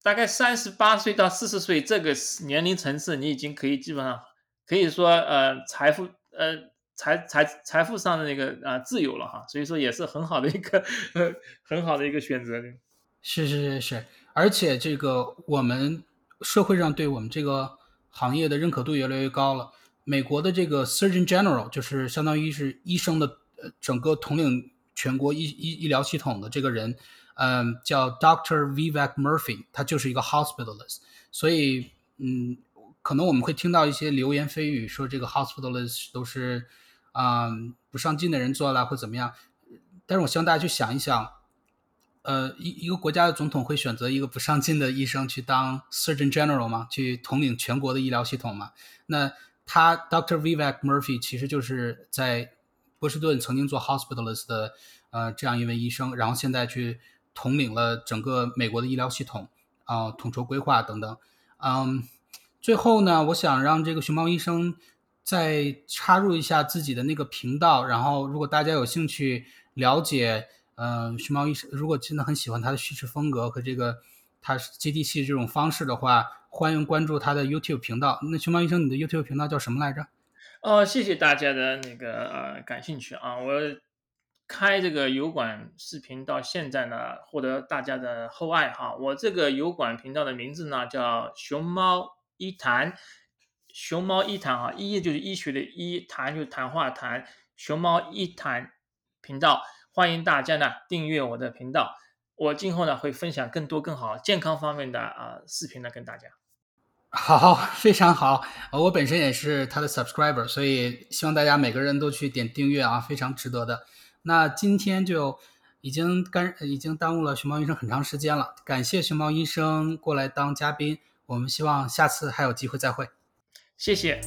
大概三十八岁到四十岁这个年龄层次，你已经可以基本上可以说呃财富呃财财财富上的那个啊自由了哈，所以说也是很好的一个呃 很好的一个选择。是是是是，而且这个我们。社会上对我们这个行业的认可度越来越高了。美国的这个 Surgeon General 就是相当于是医生的呃整个统领全国医医医疗系统的这个人，嗯，叫 Doctor Vivek Murphy，他就是一个 hospitalist。所以，嗯，可能我们会听到一些流言蜚语，说这个 hospitalist 都是啊不上进的人做了或怎么样。但是我希望大家去想一想。呃，一一个国家的总统会选择一个不上进的医生去当 Surgeon General 吗？去统领全国的医疗系统吗？那他 Dr. Vivek Murphy 其实就是在波士顿曾经做 hospitalist 的呃这样一位医生，然后现在去统领了整个美国的医疗系统啊，统筹规划等等。嗯，最后呢，我想让这个熊猫医生再插入一下自己的那个频道，然后如果大家有兴趣了解。嗯，熊猫医生，如果真的很喜欢他的叙事风格和这个他接地气这种方式的话，欢迎关注他的 YouTube 频道。那熊猫医生，你的 YouTube 频道叫什么来着？哦，谢谢大家的那个呃感兴趣啊！我开这个油管视频到现在呢，获得大家的厚爱哈。我这个油管频道的名字呢叫熊猫一谈，熊猫一谈啊，医就是医学的医，谈就是谈话谈，熊猫一谈频道。欢迎大家呢订阅我的频道，我今后呢会分享更多更好健康方面的啊视频呢跟大家。好，非常好，我本身也是他的 subscriber，所以希望大家每个人都去点订阅啊，非常值得的。那今天就已经干已经耽误了熊猫医生很长时间了，感谢熊猫医生过来当嘉宾，我们希望下次还有机会再会。谢谢。